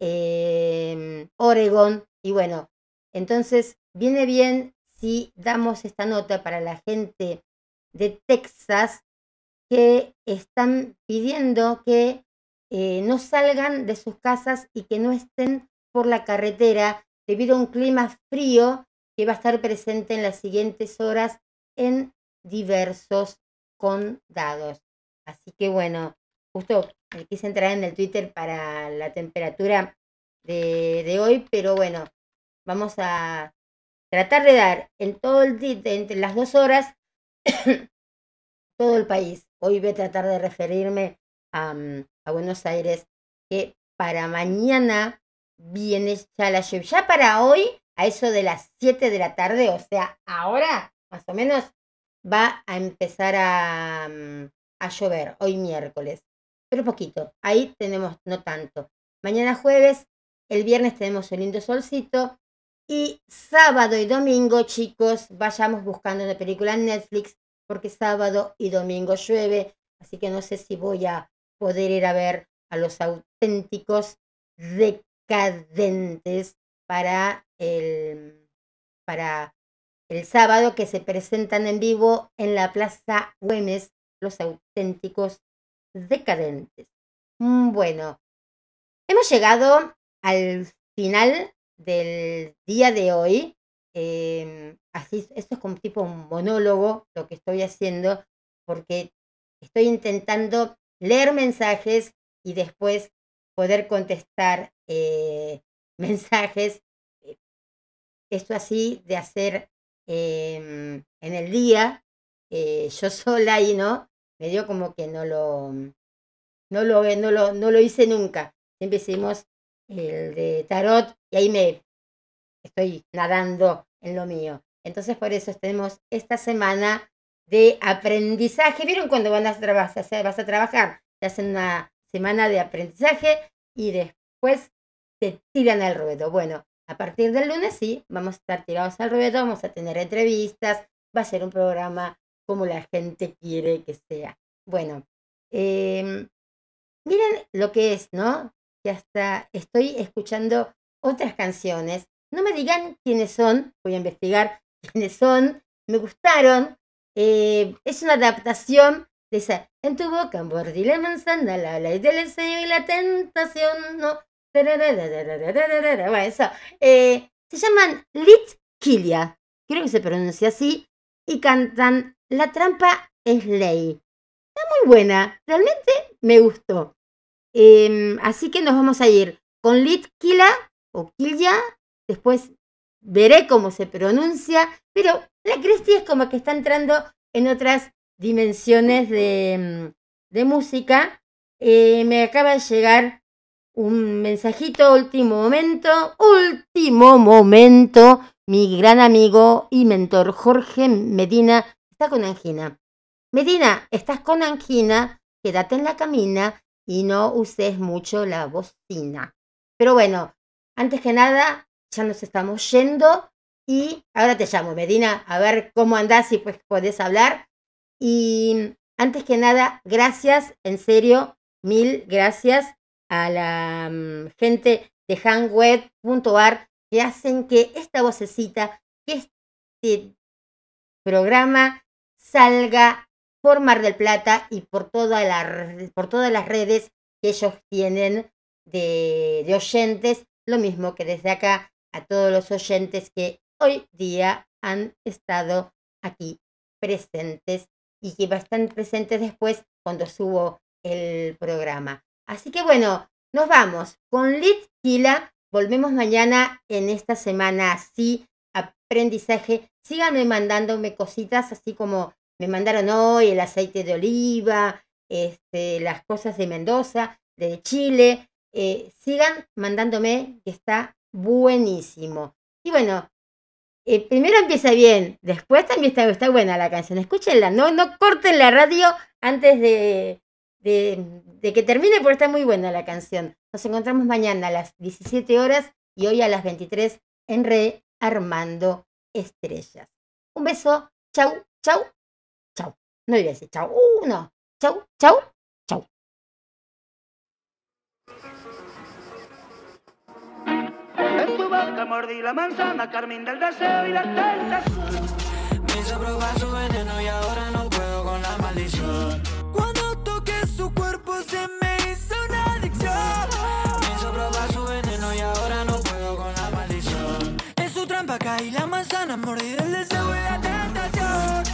eh, Oregon. Y bueno, entonces viene bien si damos esta nota para la gente de Texas que están pidiendo que eh, no salgan de sus casas y que no estén por la carretera debido a un clima frío que va a estar presente en las siguientes horas en diversos condados. Así que bueno, justo quise entrar en el Twitter para la temperatura de, hoy, pero bueno, vamos a tratar de dar en todo el día, entre las dos horas, [COUGHS] todo el país. Hoy voy a tratar de referirme a, mm, a Buenos Aires, que para mañana viene ya la lluvia. Ya para hoy, a eso de las 7 de la tarde, o sea, ahora más o menos va a empezar a, mm, a llover, hoy miércoles pero poquito. Ahí tenemos no tanto. Mañana jueves, el viernes tenemos un lindo solcito. Y sábado y domingo, chicos, vayamos buscando una película en Netflix, porque sábado y domingo llueve. Así que no sé si voy a poder ir a ver a los auténticos decadentes para el, para el sábado que se presentan en vivo en la Plaza Güemes, los auténticos decadentes. Mm, bueno, hemos llegado al final del día de hoy. Em, así, esto es como tipo un monólogo lo que estoy haciendo, porque estoy intentando leer mensajes y después poder contestar eh, [LAUGHS] mensajes. Esto así de hacer em, en el día, eh, yo sola y no, me dio como que no lo, no lo, no lo, no lo hice nunca. Siempre hicimos el de tarot y ahí me estoy nadando en lo mío. Entonces por eso tenemos esta semana de aprendizaje. ¿Vieron cuando van a vas a trabajar? Te hacen una semana de aprendizaje y después te tiran al ruedo. Bueno, a partir del lunes sí, vamos a estar tirados al ruedo, vamos a tener entrevistas, va a ser un programa como la gente quiere que sea. Bueno, em, miren lo que es, ¿no? Que hasta estoy escuchando otras canciones No me digan quiénes son, voy a investigar [LAUGHS] quiénes son. Me gustaron. Eh, es una adaptación de esa. En tu boca mordí la manzana, la ley del deseo y la tentación. No. Bueno, eso. Eh, se llaman Lit Kilia, creo que se pronuncia así, y cantan La trampa es ley. Está muy buena, realmente me gustó. Em, así que nos vamos a ir con Lit Kila o Kilya, después veré cómo se pronuncia, pero la Cristi es como que está entrando en otras dimensiones de, de música. Eh, me acaba de llegar un mensajito, último momento, último momento. Mi gran amigo y mentor Jorge Medina está con angina. Medina, estás con angina, quédate en la camina y no uses mucho la bocina. Pero bueno, antes que nada, ya nos estamos yendo y ahora te llamo, Medina, a ver cómo andás y pues podés hablar. Y antes que nada, gracias, en serio, mil gracias a la mm, gente de handweb.ar que hacen que esta vocecita, que este programa salga por Mar del Plata y por, por todas las redes que ellos tienen de, de oyentes, lo mismo que desde acá a todos los oyentes que hoy día han estado aquí presentes y que van a estar presentes después cuando subo el programa. Así que bueno, nos vamos con Lit Kila. Volvemos mañana en esta semana así, aprendizaje. Síganme mandándome cositas así como me mandaron hoy el aceite de oliva, este, las cosas de Mendoza, de Chile. Eh, sigan mandándome, que está buenísimo. Y bueno, eh, primero empieza bien, después también está, está, buena la canción. Escúchenla, no, no corten la radio antes de, de, que termine porque está muy buena la canción. Nos encontramos mañana a las 17 horas y hoy a las 23 en Rearmando Estrellas. Un beso, chau, chau, chau. No diría decir chau, uh, no. Chau, chau, chau. En tu boca mordí la manzana, carmín del deseo y la tentación. Me hizo probar su veneno y ahora no puedo con la maldición. Cuando toqué su cuerpo se me Trampa caí la manzana, mordí el deseo y la tentación.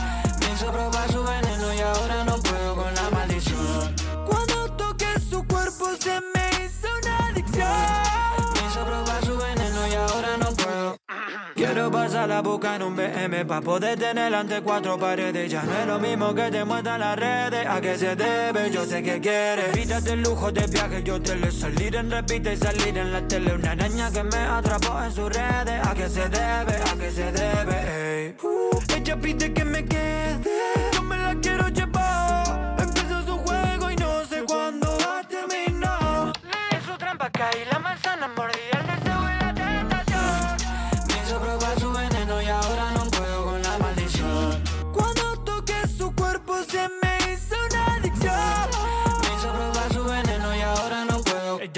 Hizo probar su veneno y ahora no puedo con la maldición. Cuando toqué su cuerpo se me hizo una adicción. Quiero pasar la boca en un BM pa' poder tener ante cuatro paredes. Ya no es lo mismo que te muestran las redes. ¿A qué se debe? Yo sé que quieres. Evítate el lujo de viaje, yo te le salir en repite y salir en la tele. Una araña que me atrapó en sus redes. ¿A qué se debe? ¿A qué se debe? Ey. Ella pide que me quede.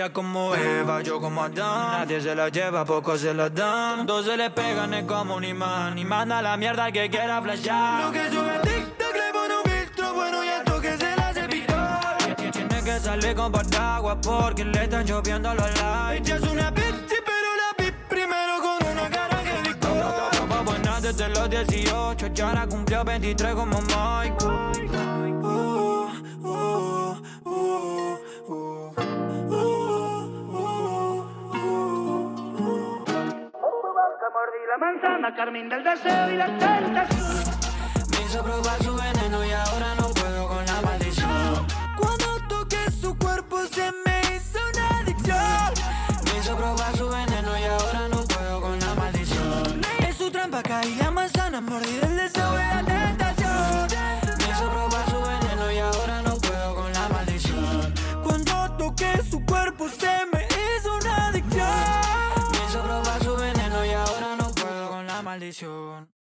Ella como Eva, yo como Adán. Nadie se la lleva, pocos se la dan. Dos se le pegan, es como un imán. Y manda la mierda al que quiera flashear. Lo que sube TikTok le pone un filtro bueno y al toque se la hace viral. Tiene que salir con paraguas porque le están lloviendo los likes. Ella es una bitch, pero la vi primero con una cara que. Estaba buena desde los 18, ya cumplió 23 como Mike. La manzana, carmín del deseo y la tentación. Me hizo probar su veneno y ahora no puedo con la maldición. Cuando toqué su cuerpo se me hizo una adicción. Me hizo probar su veneno y ahora no puedo con la maldición. En su trampa caí la manzana, mordí decisión.